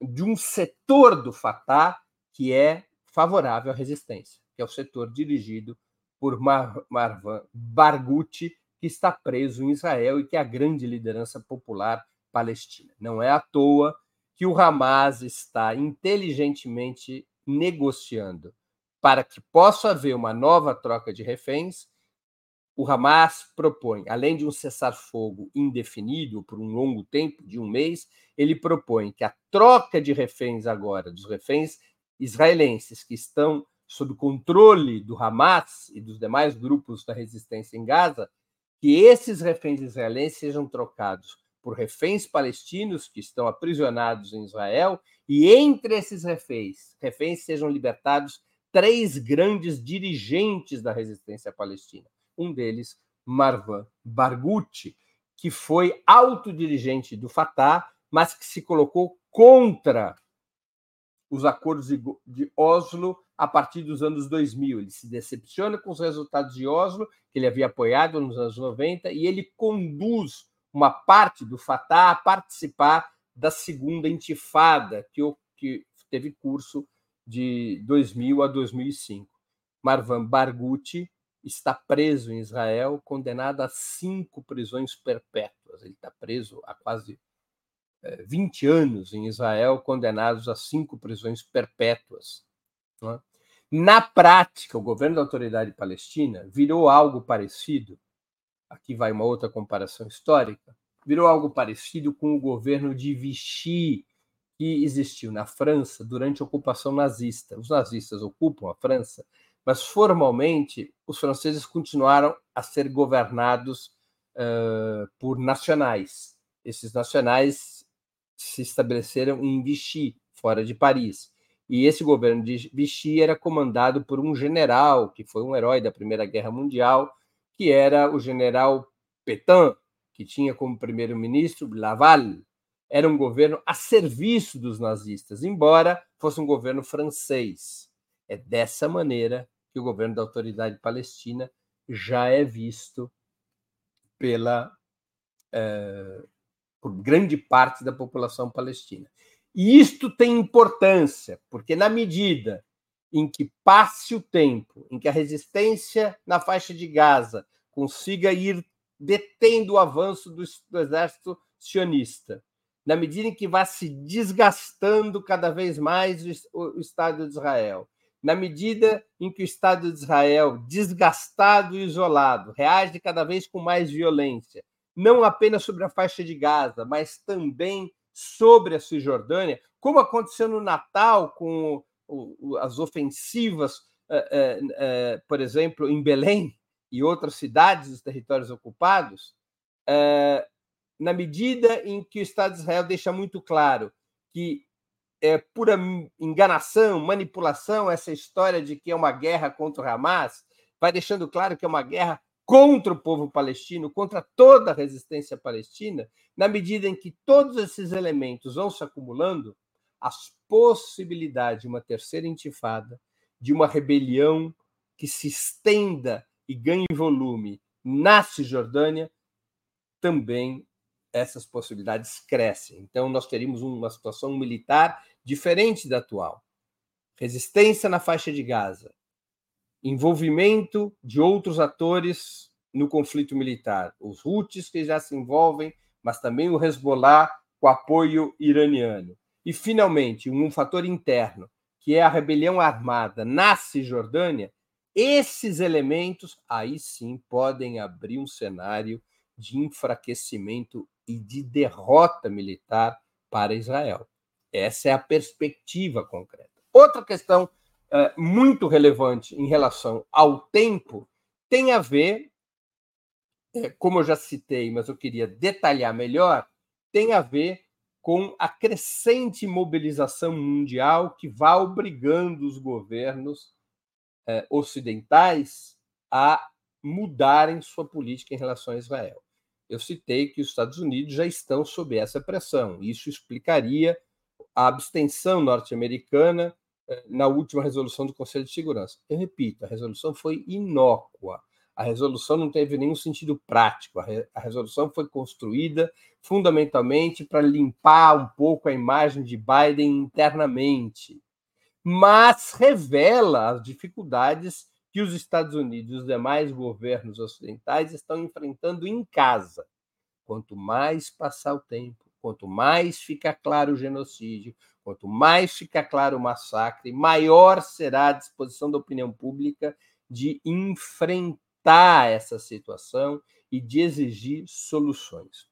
de um setor do Fatah que é favorável à resistência, que é o setor dirigido por Mar Marwan Barghouti, que está preso em Israel e que é a grande liderança popular palestina. Não é à toa que o Hamas está inteligentemente negociando para que possa haver uma nova troca de reféns. O Hamas propõe, além de um cessar-fogo indefinido por um longo tempo, de um mês, ele propõe que a troca de reféns agora, dos reféns israelenses que estão sob controle do Hamas e dos demais grupos da resistência em Gaza, que esses reféns israelenses sejam trocados por reféns palestinos que estão aprisionados em Israel e entre esses reféns, reféns sejam libertados três grandes dirigentes da resistência palestina. Um deles, Marwan Barghouti, que foi autodirigente do Fatah, mas que se colocou contra os acordos de Oslo a partir dos anos 2000. Ele se decepciona com os resultados de Oslo, que ele havia apoiado nos anos 90, e ele conduz uma parte do Fatah a participar da segunda intifada, que, que teve curso de 2000 a 2005. Marwan Barghouti está preso em Israel, condenado a cinco prisões perpétuas. Ele está preso há quase 20 é, anos em Israel, condenados a cinco prisões perpétuas. É? Na prática, o governo da Autoridade Palestina virou algo parecido. Aqui vai uma outra comparação histórica. Virou algo parecido com o governo de Vichy, que existiu na França durante a ocupação nazista. Os nazistas ocupam a França, mas formalmente os franceses continuaram a ser governados uh, por nacionais. Esses nacionais se estabeleceram em Vichy, fora de Paris. E esse governo de Vichy era comandado por um general, que foi um herói da Primeira Guerra Mundial, que era o general Petain, que tinha como primeiro-ministro Laval, era um governo a serviço dos nazistas, embora fosse um governo francês. É dessa maneira que o governo da Autoridade Palestina já é visto pela é, por grande parte da população palestina. E isto tem importância, porque na medida em que passe o tempo, em que a resistência na faixa de Gaza consiga ir detendo o avanço do, do exército sionista, na medida em que vai se desgastando cada vez mais o, o Estado de Israel, na medida em que o Estado de Israel, desgastado e isolado, reage cada vez com mais violência, não apenas sobre a faixa de Gaza, mas também sobre a Cisjordânia, como aconteceu no Natal com as ofensivas, eh, eh, eh, por exemplo, em Belém e outras cidades dos territórios ocupados, na medida em que o Estado de Israel deixa muito claro que é pura enganação, manipulação, essa história de que é uma guerra contra o Hamas, vai deixando claro que é uma guerra contra o povo palestino, contra toda a resistência palestina, na medida em que todos esses elementos vão se acumulando, as possibilidades de uma terceira intifada, de uma rebelião que se estenda e ganhe volume na Cisjordânia, também essas possibilidades crescem. Então, nós teríamos uma situação militar diferente da atual. Resistência na faixa de Gaza, envolvimento de outros atores no conflito militar, os Houthis que já se envolvem, mas também o Hezbollah com apoio iraniano. E, finalmente, um fator interno, que é a rebelião armada na Cisjordânia, esses elementos aí sim podem abrir um cenário de enfraquecimento e de derrota militar para Israel. Essa é a perspectiva concreta. Outra questão é, muito relevante em relação ao tempo tem a ver, é, como eu já citei, mas eu queria detalhar melhor, tem a ver com a crescente mobilização mundial que vai obrigando os governos é, ocidentais a mudarem sua política em relação a Israel eu citei que os Estados Unidos já estão sob essa pressão. Isso explicaria a abstenção norte-americana eh, na última resolução do Conselho de Segurança. Eu repito, a resolução foi inócua. A resolução não teve nenhum sentido prático. A, re a resolução foi construída fundamentalmente para limpar um pouco a imagem de Biden internamente, mas revela as dificuldades que os Estados Unidos e os demais governos ocidentais estão enfrentando em casa. Quanto mais passar o tempo, quanto mais fica claro o genocídio, Quanto mais ficar claro o massacre, maior será a disposição da opinião pública de enfrentar essa situação e de exigir soluções.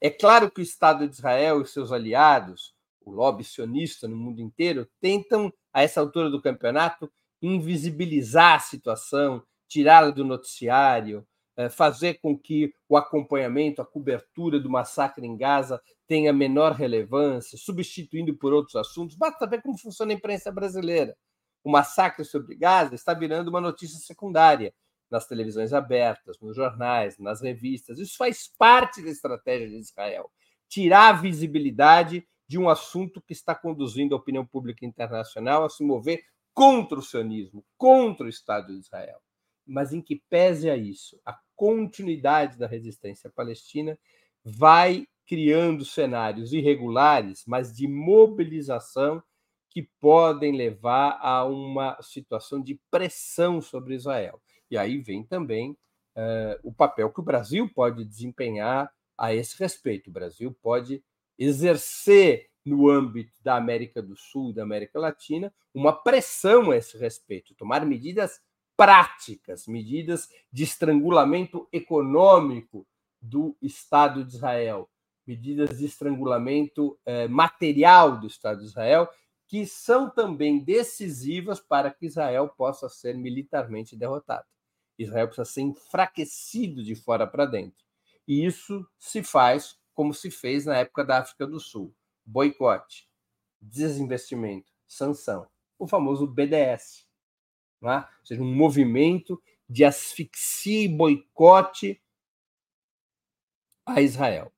É claro que o Estado de Israel e seus aliados, o lobby sionista no mundo inteiro, tentam, a essa altura do campeonato, invisibilizar a situação, tirá-la do noticiário, fazer com que o acompanhamento, a cobertura do massacre em Gaza tenha menor relevância, substituindo por outros assuntos. Basta ver como funciona a imprensa brasileira. O massacre sobre Gaza está virando uma notícia secundária nas televisões abertas, nos jornais, nas revistas. Isso faz parte da estratégia de Israel. Tirar a visibilidade de um assunto que está conduzindo a opinião pública internacional a se mover contra o sionismo, contra o Estado de Israel. Mas em que pese a isso, a continuidade da resistência palestina vai criando cenários irregulares, mas de mobilização que podem levar a uma situação de pressão sobre Israel. E aí vem também uh, o papel que o Brasil pode desempenhar a esse respeito. O Brasil pode exercer no âmbito da América do Sul da América Latina uma pressão a esse respeito, tomar medidas práticas, medidas de estrangulamento econômico do Estado de Israel, medidas de estrangulamento eh, material do Estado de Israel, que são também decisivas para que Israel possa ser militarmente derrotado. Israel precisa ser enfraquecido de fora para dentro. E isso se faz como se fez na época da África do Sul: boicote, desinvestimento, sanção, o famoso BDS. É? Ou seja, um movimento de asfixia e boicote a Israel.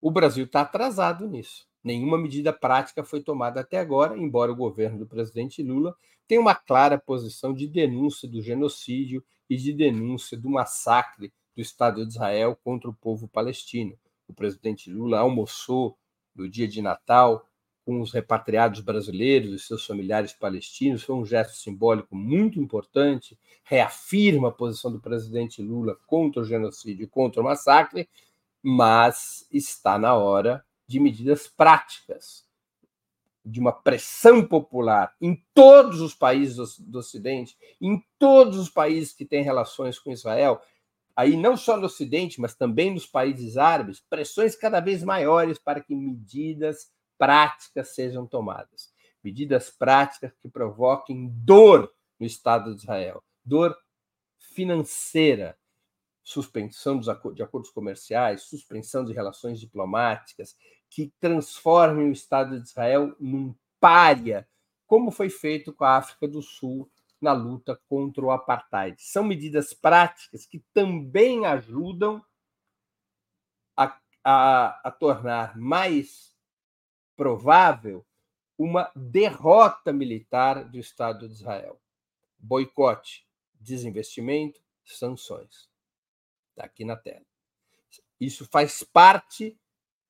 O Brasil está atrasado nisso. Nenhuma medida prática foi tomada até agora, embora o governo do presidente Lula tenha uma clara posição de denúncia do genocídio e de denúncia do massacre do Estado de Israel contra o povo palestino. O presidente Lula almoçou no dia de Natal com os repatriados brasileiros e seus familiares palestinos. Foi um gesto simbólico muito importante, reafirma a posição do presidente Lula contra o genocídio e contra o massacre, mas está na hora de medidas práticas, de uma pressão popular em todos os países do, Ocidente, em todos os países que têm relações com Israel, aí não só no Ocidente, mas também nos países árabes, pressões cada vez maiores para que medidas práticas sejam tomadas. Medidas práticas que provoquem dor no Estado de Israel, dor financeira, suspensão de acordos comerciais, suspensão de relações diplomáticas, que transformem o Estado de Israel num pária, como foi feito com a África do Sul na luta contra o apartheid. São medidas práticas que também ajudam a, a, a tornar mais provável uma derrota militar do Estado de Israel. Boicote, desinvestimento, sanções. Está aqui na tela. Isso faz parte,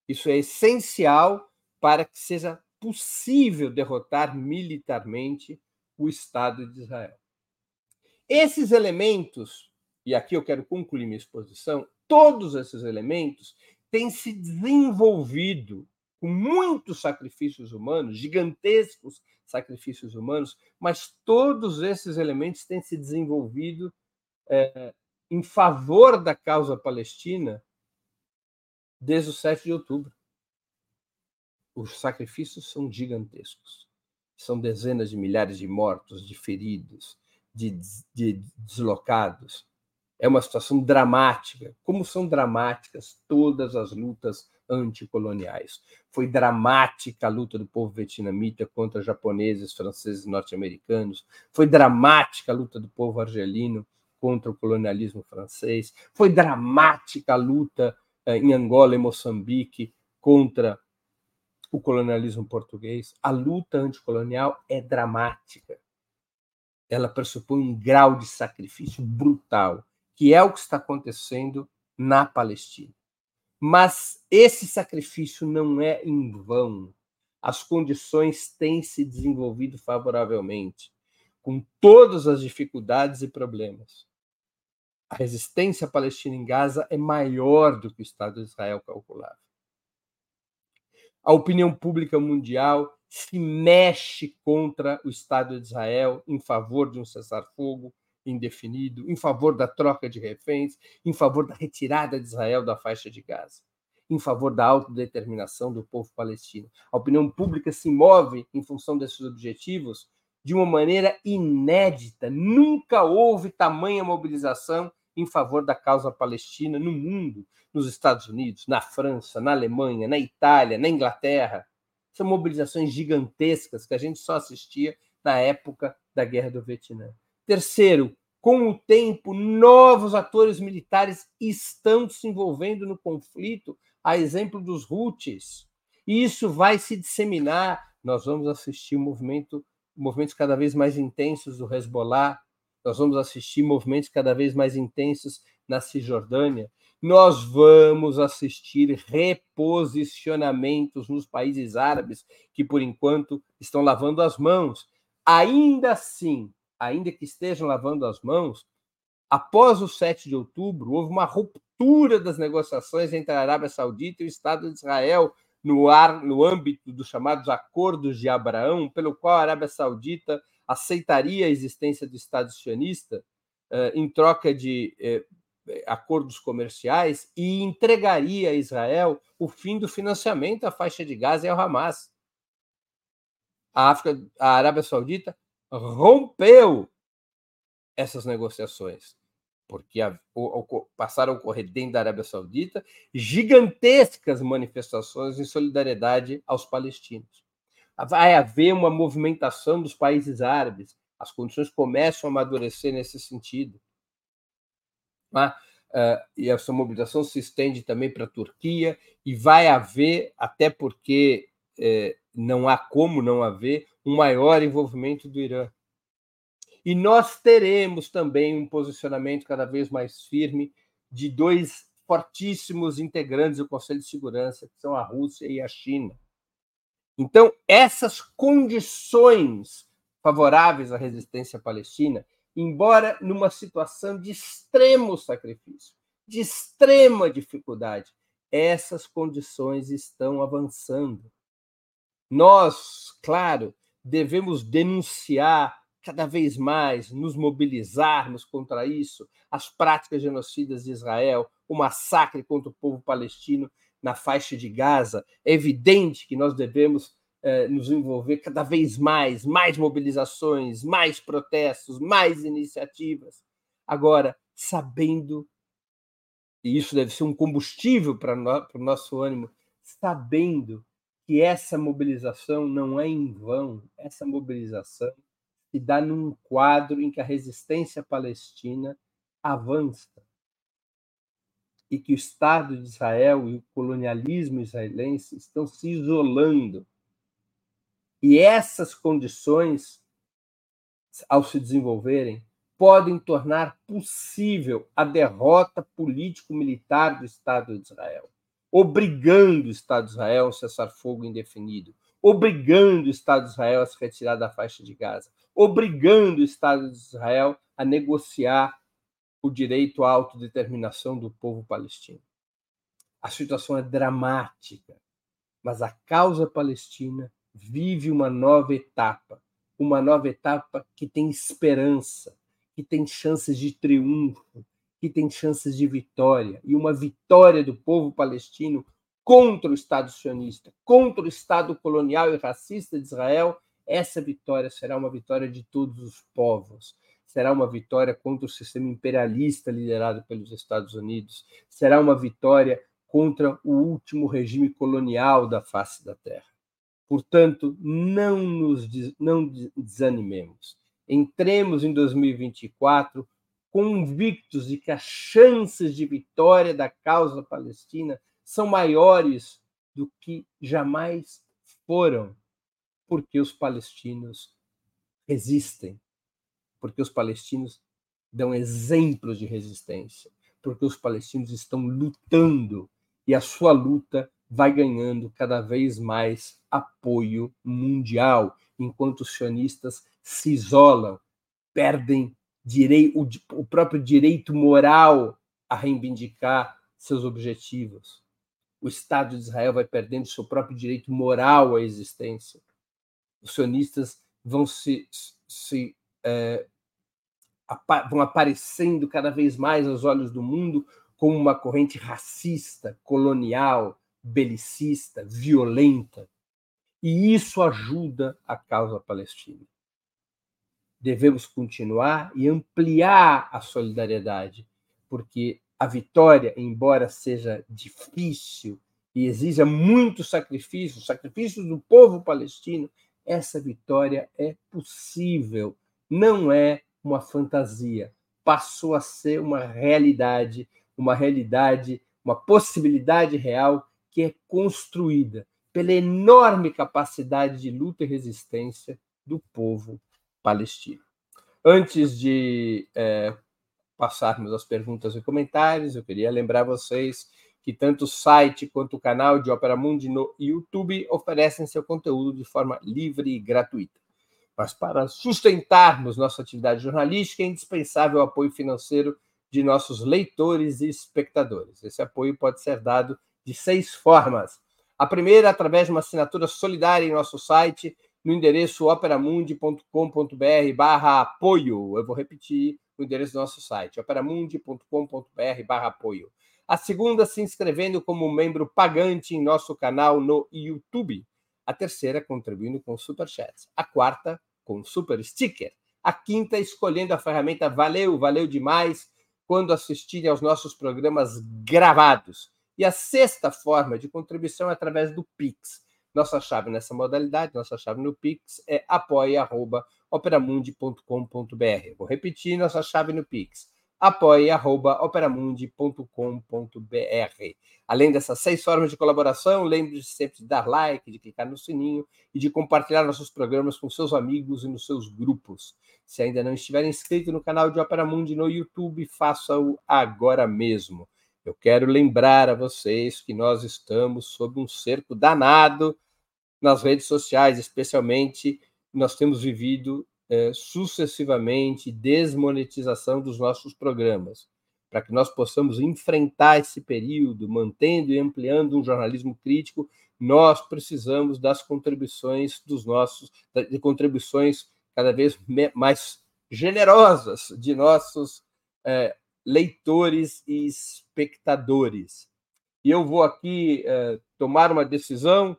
isso é essencial para que seja possível derrotar militarmente o Estado de Israel. Esses elementos, e aqui eu quero concluir minha exposição, todos esses elementos têm se desenvolvido com muitos sacrifícios humanos, gigantescos sacrifícios humanos, mas todos esses elementos têm se desenvolvido é, em favor da causa palestina desde o 7 de outubro. Os sacrifícios são gigantescos. São dezenas de milhares de mortos, de feridos, de, de deslocados. É uma situação dramática, como são dramáticas todas as lutas anticoloniais. Foi dramática a luta do povo vietnamita contra japoneses, franceses e norte-americanos. Foi dramática a luta do povo argelino contra o colonialismo francês. Foi dramática a luta eh, em Angola e Moçambique contra o colonialismo português. A luta anticolonial é dramática. Ela pressupõe um grau de sacrifício brutal, que é o que está acontecendo na Palestina. Mas esse sacrifício não é em vão. As condições têm se desenvolvido favoravelmente, com todas as dificuldades e problemas a resistência palestina em Gaza é maior do que o Estado de Israel calculava. A opinião pública mundial se mexe contra o Estado de Israel em favor de um cessar-fogo indefinido, em favor da troca de reféns, em favor da retirada de Israel da faixa de Gaza, em favor da autodeterminação do povo palestino. A opinião pública se move em função desses objetivos de uma maneira inédita. Nunca houve tamanha mobilização em favor da causa palestina no mundo, nos Estados Unidos, na França, na Alemanha, na Itália, na Inglaterra. São mobilizações gigantescas que a gente só assistia na época da Guerra do Vietnã. Terceiro, com o tempo, novos atores militares estão se envolvendo no conflito, a exemplo dos Houthis. E isso vai se disseminar. Nós vamos assistir movimento, movimentos cada vez mais intensos do Hezbollah, nós vamos assistir movimentos cada vez mais intensos na Cisjordânia, nós vamos assistir reposicionamentos nos países árabes que, por enquanto, estão lavando as mãos. Ainda assim, ainda que estejam lavando as mãos, após o 7 de outubro, houve uma ruptura das negociações entre a Arábia Saudita e o Estado de Israel no, ar, no âmbito dos chamados Acordos de Abraão, pelo qual a Arábia Saudita aceitaria a existência do Estado sionista uh, em troca de uh, acordos comerciais e entregaria a Israel o fim do financiamento à faixa de Gaza e ao Hamas. A, África, a Arábia Saudita rompeu essas negociações, porque a, o, passaram a ocorrer dentro da Arábia Saudita gigantescas manifestações em solidariedade aos palestinos. Vai haver uma movimentação dos países árabes, as condições começam a amadurecer nesse sentido. Uh, e essa mobilização se estende também para a Turquia, e vai haver, até porque eh, não há como não haver, um maior envolvimento do Irã. E nós teremos também um posicionamento cada vez mais firme de dois fortíssimos integrantes do Conselho de Segurança, que são a Rússia e a China. Então, essas condições favoráveis à resistência palestina, embora numa situação de extremo sacrifício, de extrema dificuldade, essas condições estão avançando. Nós, claro, devemos denunciar cada vez mais, nos mobilizarmos contra isso, as práticas genocidas de Israel, o massacre contra o povo palestino na faixa de Gaza. É evidente que nós devemos eh, nos envolver cada vez mais, mais mobilizações, mais protestos, mais iniciativas. Agora, sabendo, e isso deve ser um combustível para o nosso ânimo, sabendo que essa mobilização não é em vão, essa mobilização se dá num quadro em que a resistência palestina avança e que o Estado de Israel e o colonialismo israelense estão se isolando. E essas condições, ao se desenvolverem, podem tornar possível a derrota político-militar do Estado de Israel obrigando o Estado de Israel a cessar fogo indefinido, obrigando o Estado de Israel a se retirar da faixa de Gaza, obrigando o Estado de Israel a negociar o direito à autodeterminação do povo palestino. A situação é dramática, mas a causa palestina vive uma nova etapa, uma nova etapa que tem esperança, que tem chances de triunfo, que tem chances de vitória, e uma vitória do povo palestino contra o Estado sionista, contra o Estado colonial e racista de Israel, essa vitória será uma vitória de todos os povos. Será uma vitória contra o sistema imperialista liderado pelos Estados Unidos. Será uma vitória contra o último regime colonial da face da Terra. Portanto, não nos não desanimemos. Entremos em 2024 convictos de que as chances de vitória da causa palestina são maiores do que jamais foram, porque os palestinos resistem, porque os palestinos dão exemplos de resistência, porque os palestinos estão lutando e a sua luta vai ganhando cada vez mais apoio mundial, enquanto os sionistas se isolam, perdem o, o próprio direito moral a reivindicar seus objetivos. O Estado de Israel vai perdendo seu próprio direito moral à existência. os sionistas vão se, se é, vão aparecendo cada vez mais aos olhos do mundo como uma corrente racista, colonial, belicista, violenta. E isso ajuda a causa palestina. Devemos continuar e ampliar a solidariedade, porque a vitória, embora seja difícil e exija muito sacrifício, sacrifício do povo palestino, essa vitória é possível, não é uma fantasia, passou a ser uma realidade, uma realidade, uma possibilidade real que é construída pela enorme capacidade de luta e resistência do povo palestino. Antes de é, passarmos às perguntas e comentários, eu queria lembrar vocês que tanto o site quanto o canal de Opera Mundi no YouTube oferecem seu conteúdo de forma livre e gratuita. Mas para sustentarmos nossa atividade jornalística é indispensável o apoio financeiro de nossos leitores e espectadores. Esse apoio pode ser dado de seis formas. A primeira, através de uma assinatura solidária em nosso site, no endereço operamundi.com.br barra apoio. Eu vou repetir o endereço do nosso site, operamundi.com.br barra apoio. A segunda, se inscrevendo como membro pagante em nosso canal no YouTube. A terceira, contribuindo com Superchats. A quarta, com Super Sticker. A quinta, escolhendo a ferramenta Valeu, valeu demais, quando assistirem aos nossos programas gravados. E a sexta forma de contribuição é através do Pix. Nossa chave nessa modalidade, nossa chave no Pix é apoia.operamundi.com.br. Vou repetir nossa chave no Pix apoia.operamundi.com.br. Além dessas seis formas de colaboração, lembre-se sempre de dar like, de clicar no sininho e de compartilhar nossos programas com seus amigos e nos seus grupos. Se ainda não estiver inscrito no canal de Opera Mundi no YouTube, faça-o agora mesmo. Eu quero lembrar a vocês que nós estamos sob um cerco danado nas redes sociais, especialmente nós temos vivido é, sucessivamente desmonetização dos nossos programas, para que nós possamos enfrentar esse período, mantendo e ampliando um jornalismo crítico, nós precisamos das contribuições dos nossos, de contribuições cada vez mais generosas de nossos é, leitores e espectadores. E eu vou aqui eh, tomar uma decisão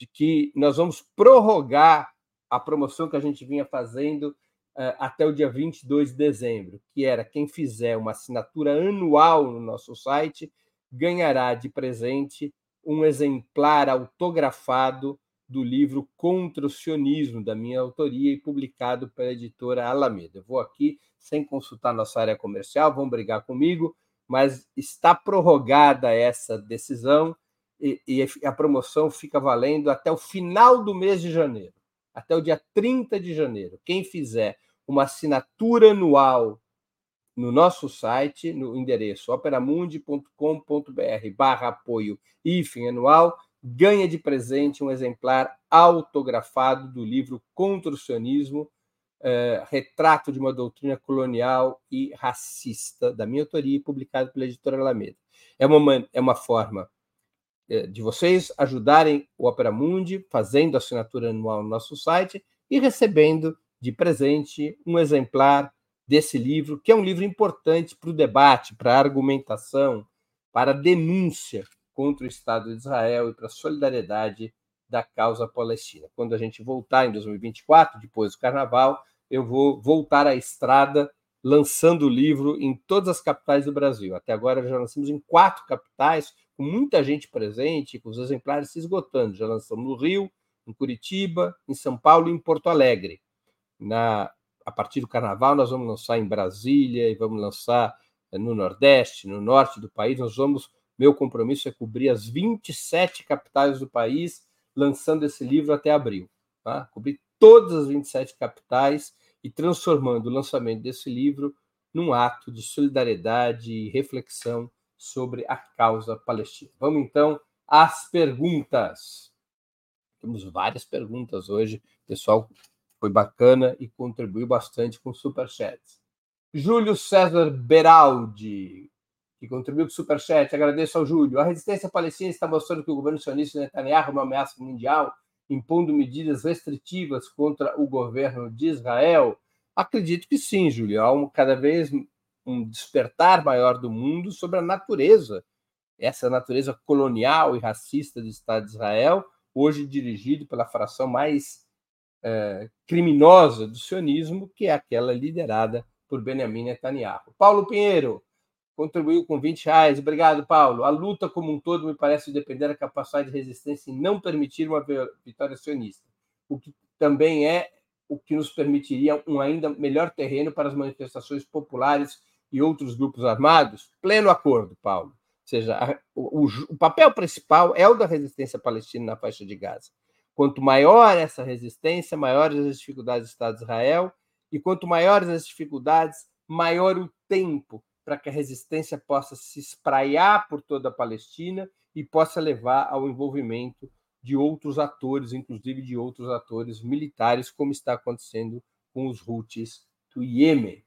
de que nós vamos prorrogar a promoção que a gente vinha fazendo eh, até o dia 22 de dezembro, que era quem fizer uma assinatura anual no nosso site ganhará de presente um exemplar autografado do livro Contra o Sionismo, da minha autoria e publicado pela editora Alameda. Eu vou aqui, sem consultar nossa área comercial, vão brigar comigo, mas está prorrogada essa decisão e, e a promoção fica valendo até o final do mês de janeiro, até o dia 30 de janeiro. Quem fizer uma assinatura anual no nosso site, no endereço operamundi.com.br barra apoio IFEM anual, ganha de presente um exemplar autografado do livro Contra o Sionismo, eh, Retrato de uma Doutrina Colonial e Racista, da minha autoria, publicado pela editora Alameda. É uma, é uma forma de vocês ajudarem o Opera Mundi, fazendo assinatura anual no nosso site e recebendo de presente um exemplar desse livro, que é um livro importante para o debate, para a argumentação, para a denúncia contra o Estado de Israel e para a solidariedade da causa palestina. Quando a gente voltar em 2024, depois do Carnaval, eu vou voltar à estrada lançando o livro em todas as capitais do Brasil. Até agora já lançamos em quatro capitais, com muita gente presente, com os exemplares se esgotando. Já lançamos no Rio, em Curitiba, em São Paulo e em Porto Alegre. Na, a partir do Carnaval, nós vamos lançar em Brasília e vamos lançar eh, no Nordeste, no Norte do país. Nós vamos meu compromisso é cobrir as 27 capitais do país, lançando esse livro até abril. Tá? Cobrir todas as 27 capitais e transformando o lançamento desse livro num ato de solidariedade e reflexão sobre a causa palestina. Vamos então às perguntas. Temos várias perguntas hoje. O pessoal foi bacana e contribuiu bastante com superchats. Júlio César Beraldi que contribuiu com o Superchat. Agradeço ao Júlio. A resistência palestina está mostrando que o governo sionista Netanyahu é uma ameaça mundial impondo medidas restritivas contra o governo de Israel? Acredito que sim, Júlio. Há um, cada vez um despertar maior do mundo sobre a natureza, essa natureza colonial e racista do Estado de Israel, hoje dirigido pela fração mais é, criminosa do sionismo, que é aquela liderada por Benjamin Netanyahu. Paulo Pinheiro contribuiu com 20 reais. Obrigado, Paulo. A luta como um todo me parece depender da capacidade de resistência e não permitir uma vitória sionista, o que também é o que nos permitiria um ainda melhor terreno para as manifestações populares e outros grupos armados? Pleno acordo, Paulo. Ou seja, o, o papel principal é o da resistência palestina na faixa de Gaza. Quanto maior essa resistência, maiores as dificuldades do Estado de Israel, e quanto maiores as dificuldades, maior o tempo para que a resistência possa se espraiar por toda a Palestina e possa levar ao envolvimento de outros atores, inclusive de outros atores militares, como está acontecendo com os Houthis do Iêmen.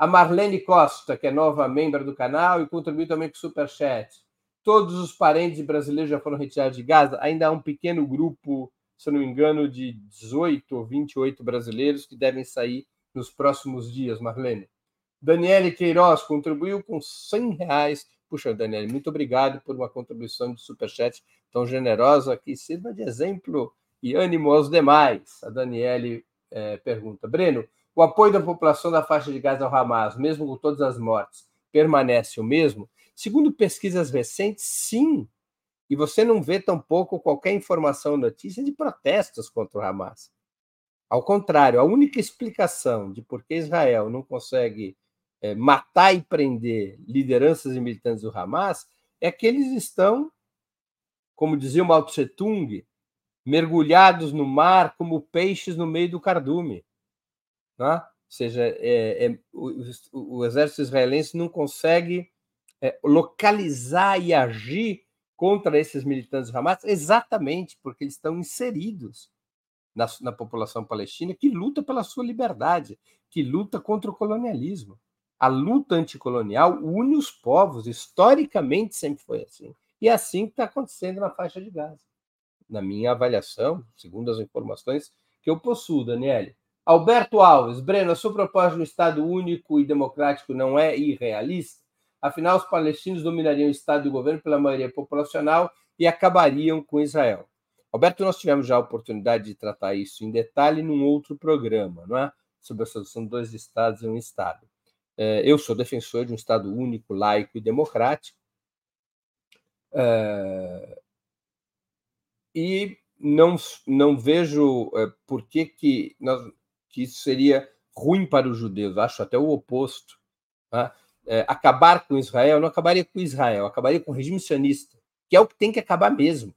A Marlene Costa, que é nova membro do canal e contribuiu também com o Superchat. Todos os parentes brasileiros já foram retirados de Gaza. Ainda há um pequeno grupo, se eu não me engano, de 18 ou 28 brasileiros que devem sair nos próximos dias, Marlene. Daniele Queiroz contribuiu com 100 reais. Puxa, Daniele, muito obrigado por uma contribuição de superchat tão generosa que sirva de exemplo e ânimo aos demais. A Daniele é, pergunta: Breno, o apoio da população da faixa de Gaza ao Hamas, mesmo com todas as mortes, permanece o mesmo? Segundo pesquisas recentes, sim. E você não vê tampouco qualquer informação, notícia de protestos contra o Hamas. Ao contrário, a única explicação de por que Israel não consegue é, matar e prender lideranças e militantes do Hamas é que eles estão como dizia o Mao Tse Tung, mergulhados no mar como peixes no meio do cardume. Né? Ou seja, é, é, o, o, exército israelense não consegue é, localizar e agir contra esses militantes do Hamas exatamente porque eles estão inseridos na, na população palestina que luta pela sua liberdade, que luta contra o colonialismo. A luta anticolonial une os povos, historicamente sempre foi assim. E é assim que está acontecendo na faixa de Gaza. Na minha avaliação, segundo as informações que eu possuo, Daniele. Alberto Alves, Breno, a sua proposta de um Estado único e democrático não é irrealista? Afinal, os palestinos dominariam o Estado e o governo pela maioria populacional e acabariam com Israel. Alberto, nós tivemos já a oportunidade de tratar isso em detalhe num outro programa, não é? Sobre a solução de dois Estados e um Estado. É, eu sou defensor de um Estado único, laico e democrático, Uh, e não, não vejo uh, por que, que, nós, que isso seria ruim para os judeus, acho até o oposto. Tá? Uh, acabar com Israel não acabaria com Israel, acabaria com o regime sionista, que é o que tem que acabar mesmo.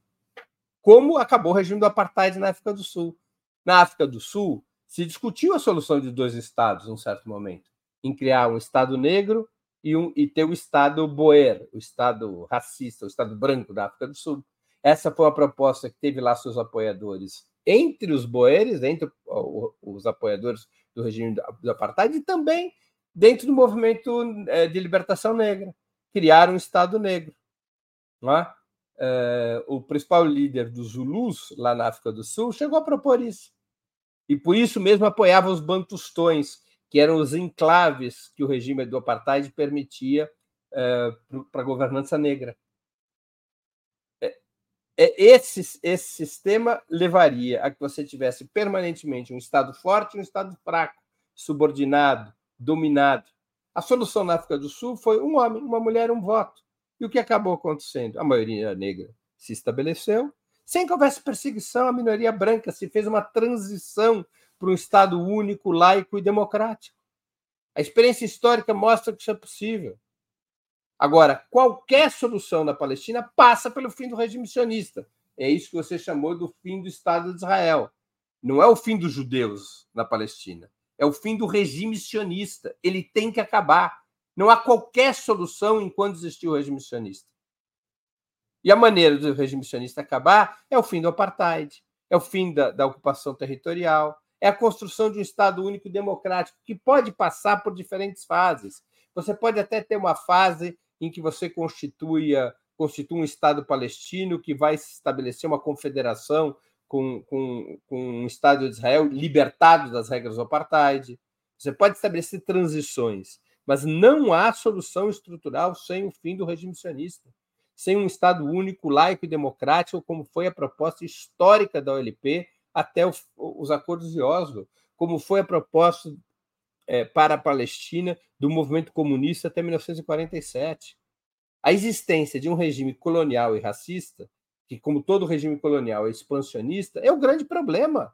Como acabou o regime do apartheid na África do Sul. Na África do Sul, se discutiu a solução de dois estados, num certo momento, em criar um Estado negro e, um, e ter o Estado Boer, o Estado racista, o Estado branco da África do Sul. Essa foi uma proposta que teve lá seus apoiadores entre os boeres, entre os apoiadores do regime do apartheid e também dentro do movimento é, de libertação negra, criar um Estado negro. É? É, o principal líder dos Zulus, lá na África do Sul, chegou a propor isso. E por isso mesmo apoiava os bantustões, que eram os enclaves que o regime do apartheid permitia é, para a governança negra. É, esse, esse sistema levaria a que você tivesse permanentemente um Estado forte e um Estado fraco, subordinado, dominado. A solução na África do Sul foi um homem, uma mulher, um voto. E o que acabou acontecendo? A maioria negra se estabeleceu, sem que houvesse perseguição, a minoria branca se fez uma transição para um Estado único, laico e democrático. A experiência histórica mostra que isso é possível. Agora, qualquer solução na Palestina passa pelo fim do regime sionista. É isso que você chamou do fim do Estado de Israel. Não é o fim dos judeus na Palestina. É o fim do regime sionista. Ele tem que acabar. Não há qualquer solução enquanto existir o regime sionista. E a maneira do regime sionista acabar é o fim do apartheid, é o fim da, da ocupação territorial, é a construção de um Estado único democrático, que pode passar por diferentes fases. Você pode até ter uma fase em que você constitui, constitui um Estado palestino que vai estabelecer uma confederação com, com, com um Estado de Israel libertado das regras do apartheid. Você pode estabelecer transições, mas não há solução estrutural sem o fim do regime sionista, sem um Estado único, laico e democrático, como foi a proposta histórica da OLP até o, os acordos de Oslo, como foi a proposta é, para a Palestina do movimento comunista até 1947. A existência de um regime colonial e racista, que, como todo regime colonial é expansionista, é o grande problema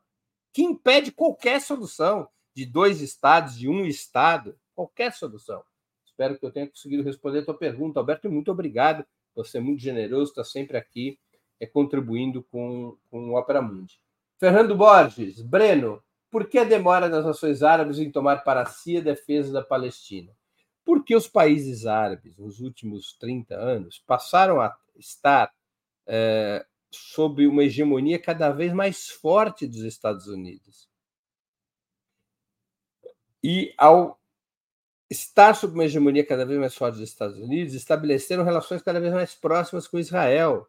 que impede qualquer solução de dois estados, de um estado, qualquer solução. Espero que eu tenha conseguido responder a tua pergunta, Alberto, muito obrigado. Você é muito generoso, está sempre aqui é, contribuindo com, com o Opera Mundi. Fernando Borges, Breno, por que a demora das nações árabes em tomar para si a defesa da Palestina? Porque os países árabes, nos últimos 30 anos, passaram a estar é, sob uma hegemonia cada vez mais forte dos Estados Unidos. E ao estar sob uma hegemonia cada vez mais forte dos Estados Unidos, estabeleceram relações cada vez mais próximas com Israel.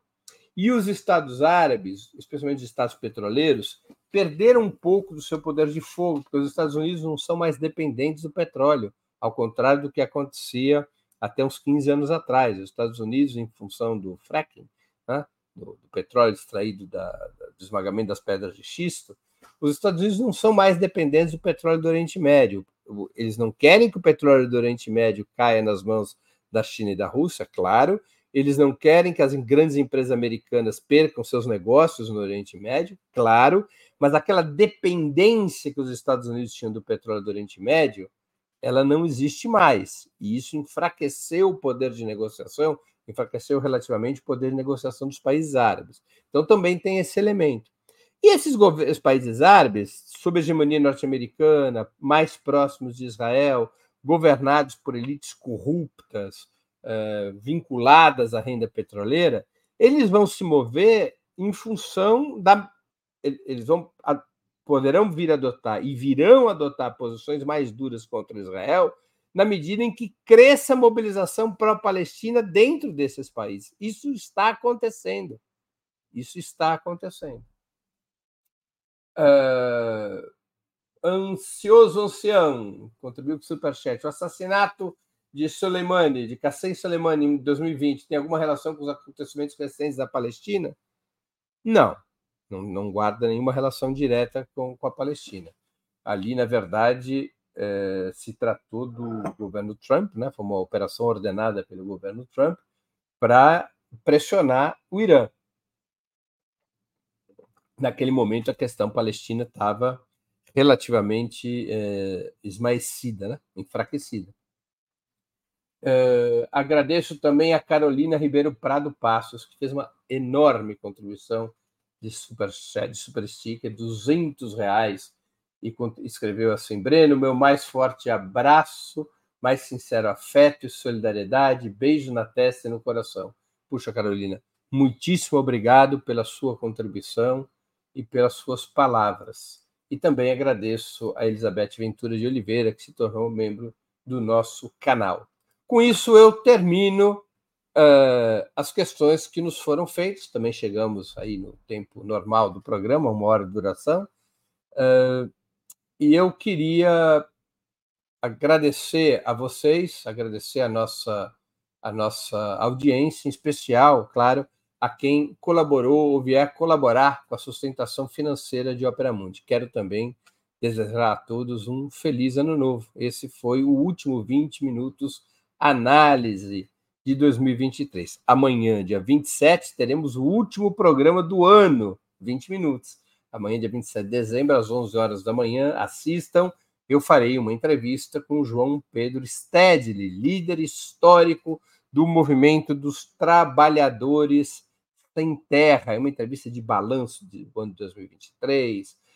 E os Estados árabes, especialmente os Estados petroleiros, perderam um pouco do seu poder de fogo, porque os Estados Unidos não são mais dependentes do petróleo, ao contrário do que acontecia até uns 15 anos atrás. Os Estados Unidos, em função do fracking, né, do, do, petróleo extraído da, do esmagamento das pedras de xisto, os Estados Unidos não são mais dependentes do petróleo do Oriente Médio. Eles não querem que o petróleo do Oriente Médio caia nas mãos da China e da Rússia, claro, eles não querem que as grandes empresas americanas percam seus negócios no Oriente Médio, claro, mas aquela dependência que os Estados Unidos tinham do petróleo do Oriente Médio, ela não existe mais. E isso enfraqueceu o poder de negociação, enfraqueceu relativamente o poder de negociação dos países árabes. Então também tem esse elemento. E esses os países árabes, sob hegemonia norte-americana, mais próximos de Israel, governados por elites corruptas, uh, vinculadas à renda petroleira, eles vão se mover em função da. Eles vão poderão vir a adotar e virão adotar posições mais duras contra Israel na medida em que cresça a mobilização pró-Palestina dentro desses países. Isso está acontecendo. Isso está acontecendo. Uh, ansioso ancião contribuiu com o superchat. O assassinato de Soleimani, de Qassem Soleimani, em 2020, tem alguma relação com os acontecimentos recentes da Palestina? Não, não, não guarda nenhuma relação direta com, com a Palestina. Ali, na verdade, é, se tratou do governo Trump, né? foi uma operação ordenada pelo governo Trump para pressionar o Irã. Naquele momento, a questão palestina estava relativamente é, esmaecida, né? enfraquecida. Uh, agradeço também a Carolina Ribeiro Prado Passos, que fez uma enorme contribuição de super, de super sticker, 200 reais, e escreveu assim: Breno, meu mais forte abraço, mais sincero afeto e solidariedade, beijo na testa e no coração. Puxa, Carolina, muitíssimo obrigado pela sua contribuição e pelas suas palavras. E também agradeço a Elizabeth Ventura de Oliveira, que se tornou membro do nosso canal. Com isso, eu termino uh, as questões que nos foram feitas. Também chegamos aí no tempo normal do programa, uma hora de duração. Uh, e eu queria agradecer a vocês, agradecer a nossa, a nossa audiência, em especial, claro, a quem colaborou ou vier colaborar com a sustentação financeira de Opera Mundi. Quero também desejar a todos um feliz ano novo. Esse foi o último 20 minutos análise de 2023. Amanhã, dia 27, teremos o último programa do ano, 20 minutos. Amanhã, dia 27 de dezembro, às 11 horas da manhã, assistam. Eu farei uma entrevista com o João Pedro Stedley, líder histórico do movimento dos trabalhadores sem terra. É uma entrevista de balanço do ano de 2023, eh,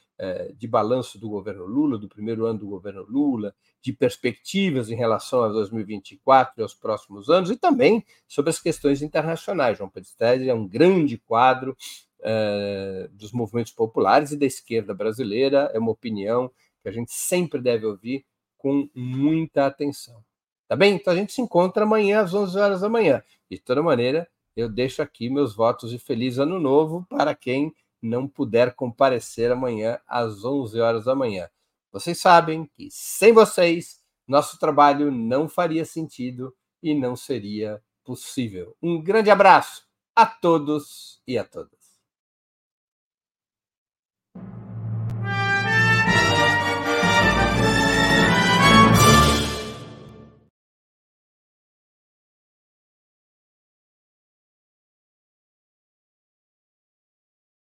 de balanço do governo Lula, do primeiro ano do governo Lula, de perspectivas em relação a 2024 e aos próximos anos, e também sobre as questões internacionais. João Pedro Stedley é um grande quadro uh, dos movimentos populares e da esquerda brasileira, é uma opinião que a gente sempre deve ouvir com muita atenção. Tá bem? Então a gente se encontra amanhã às 11 horas da manhã. De toda maneira, eu deixo aqui meus votos de feliz ano novo para quem não puder comparecer amanhã às 11 horas da manhã. Vocês sabem que sem vocês, nosso trabalho não faria sentido e não seria possível. Um grande abraço a todos e a todas.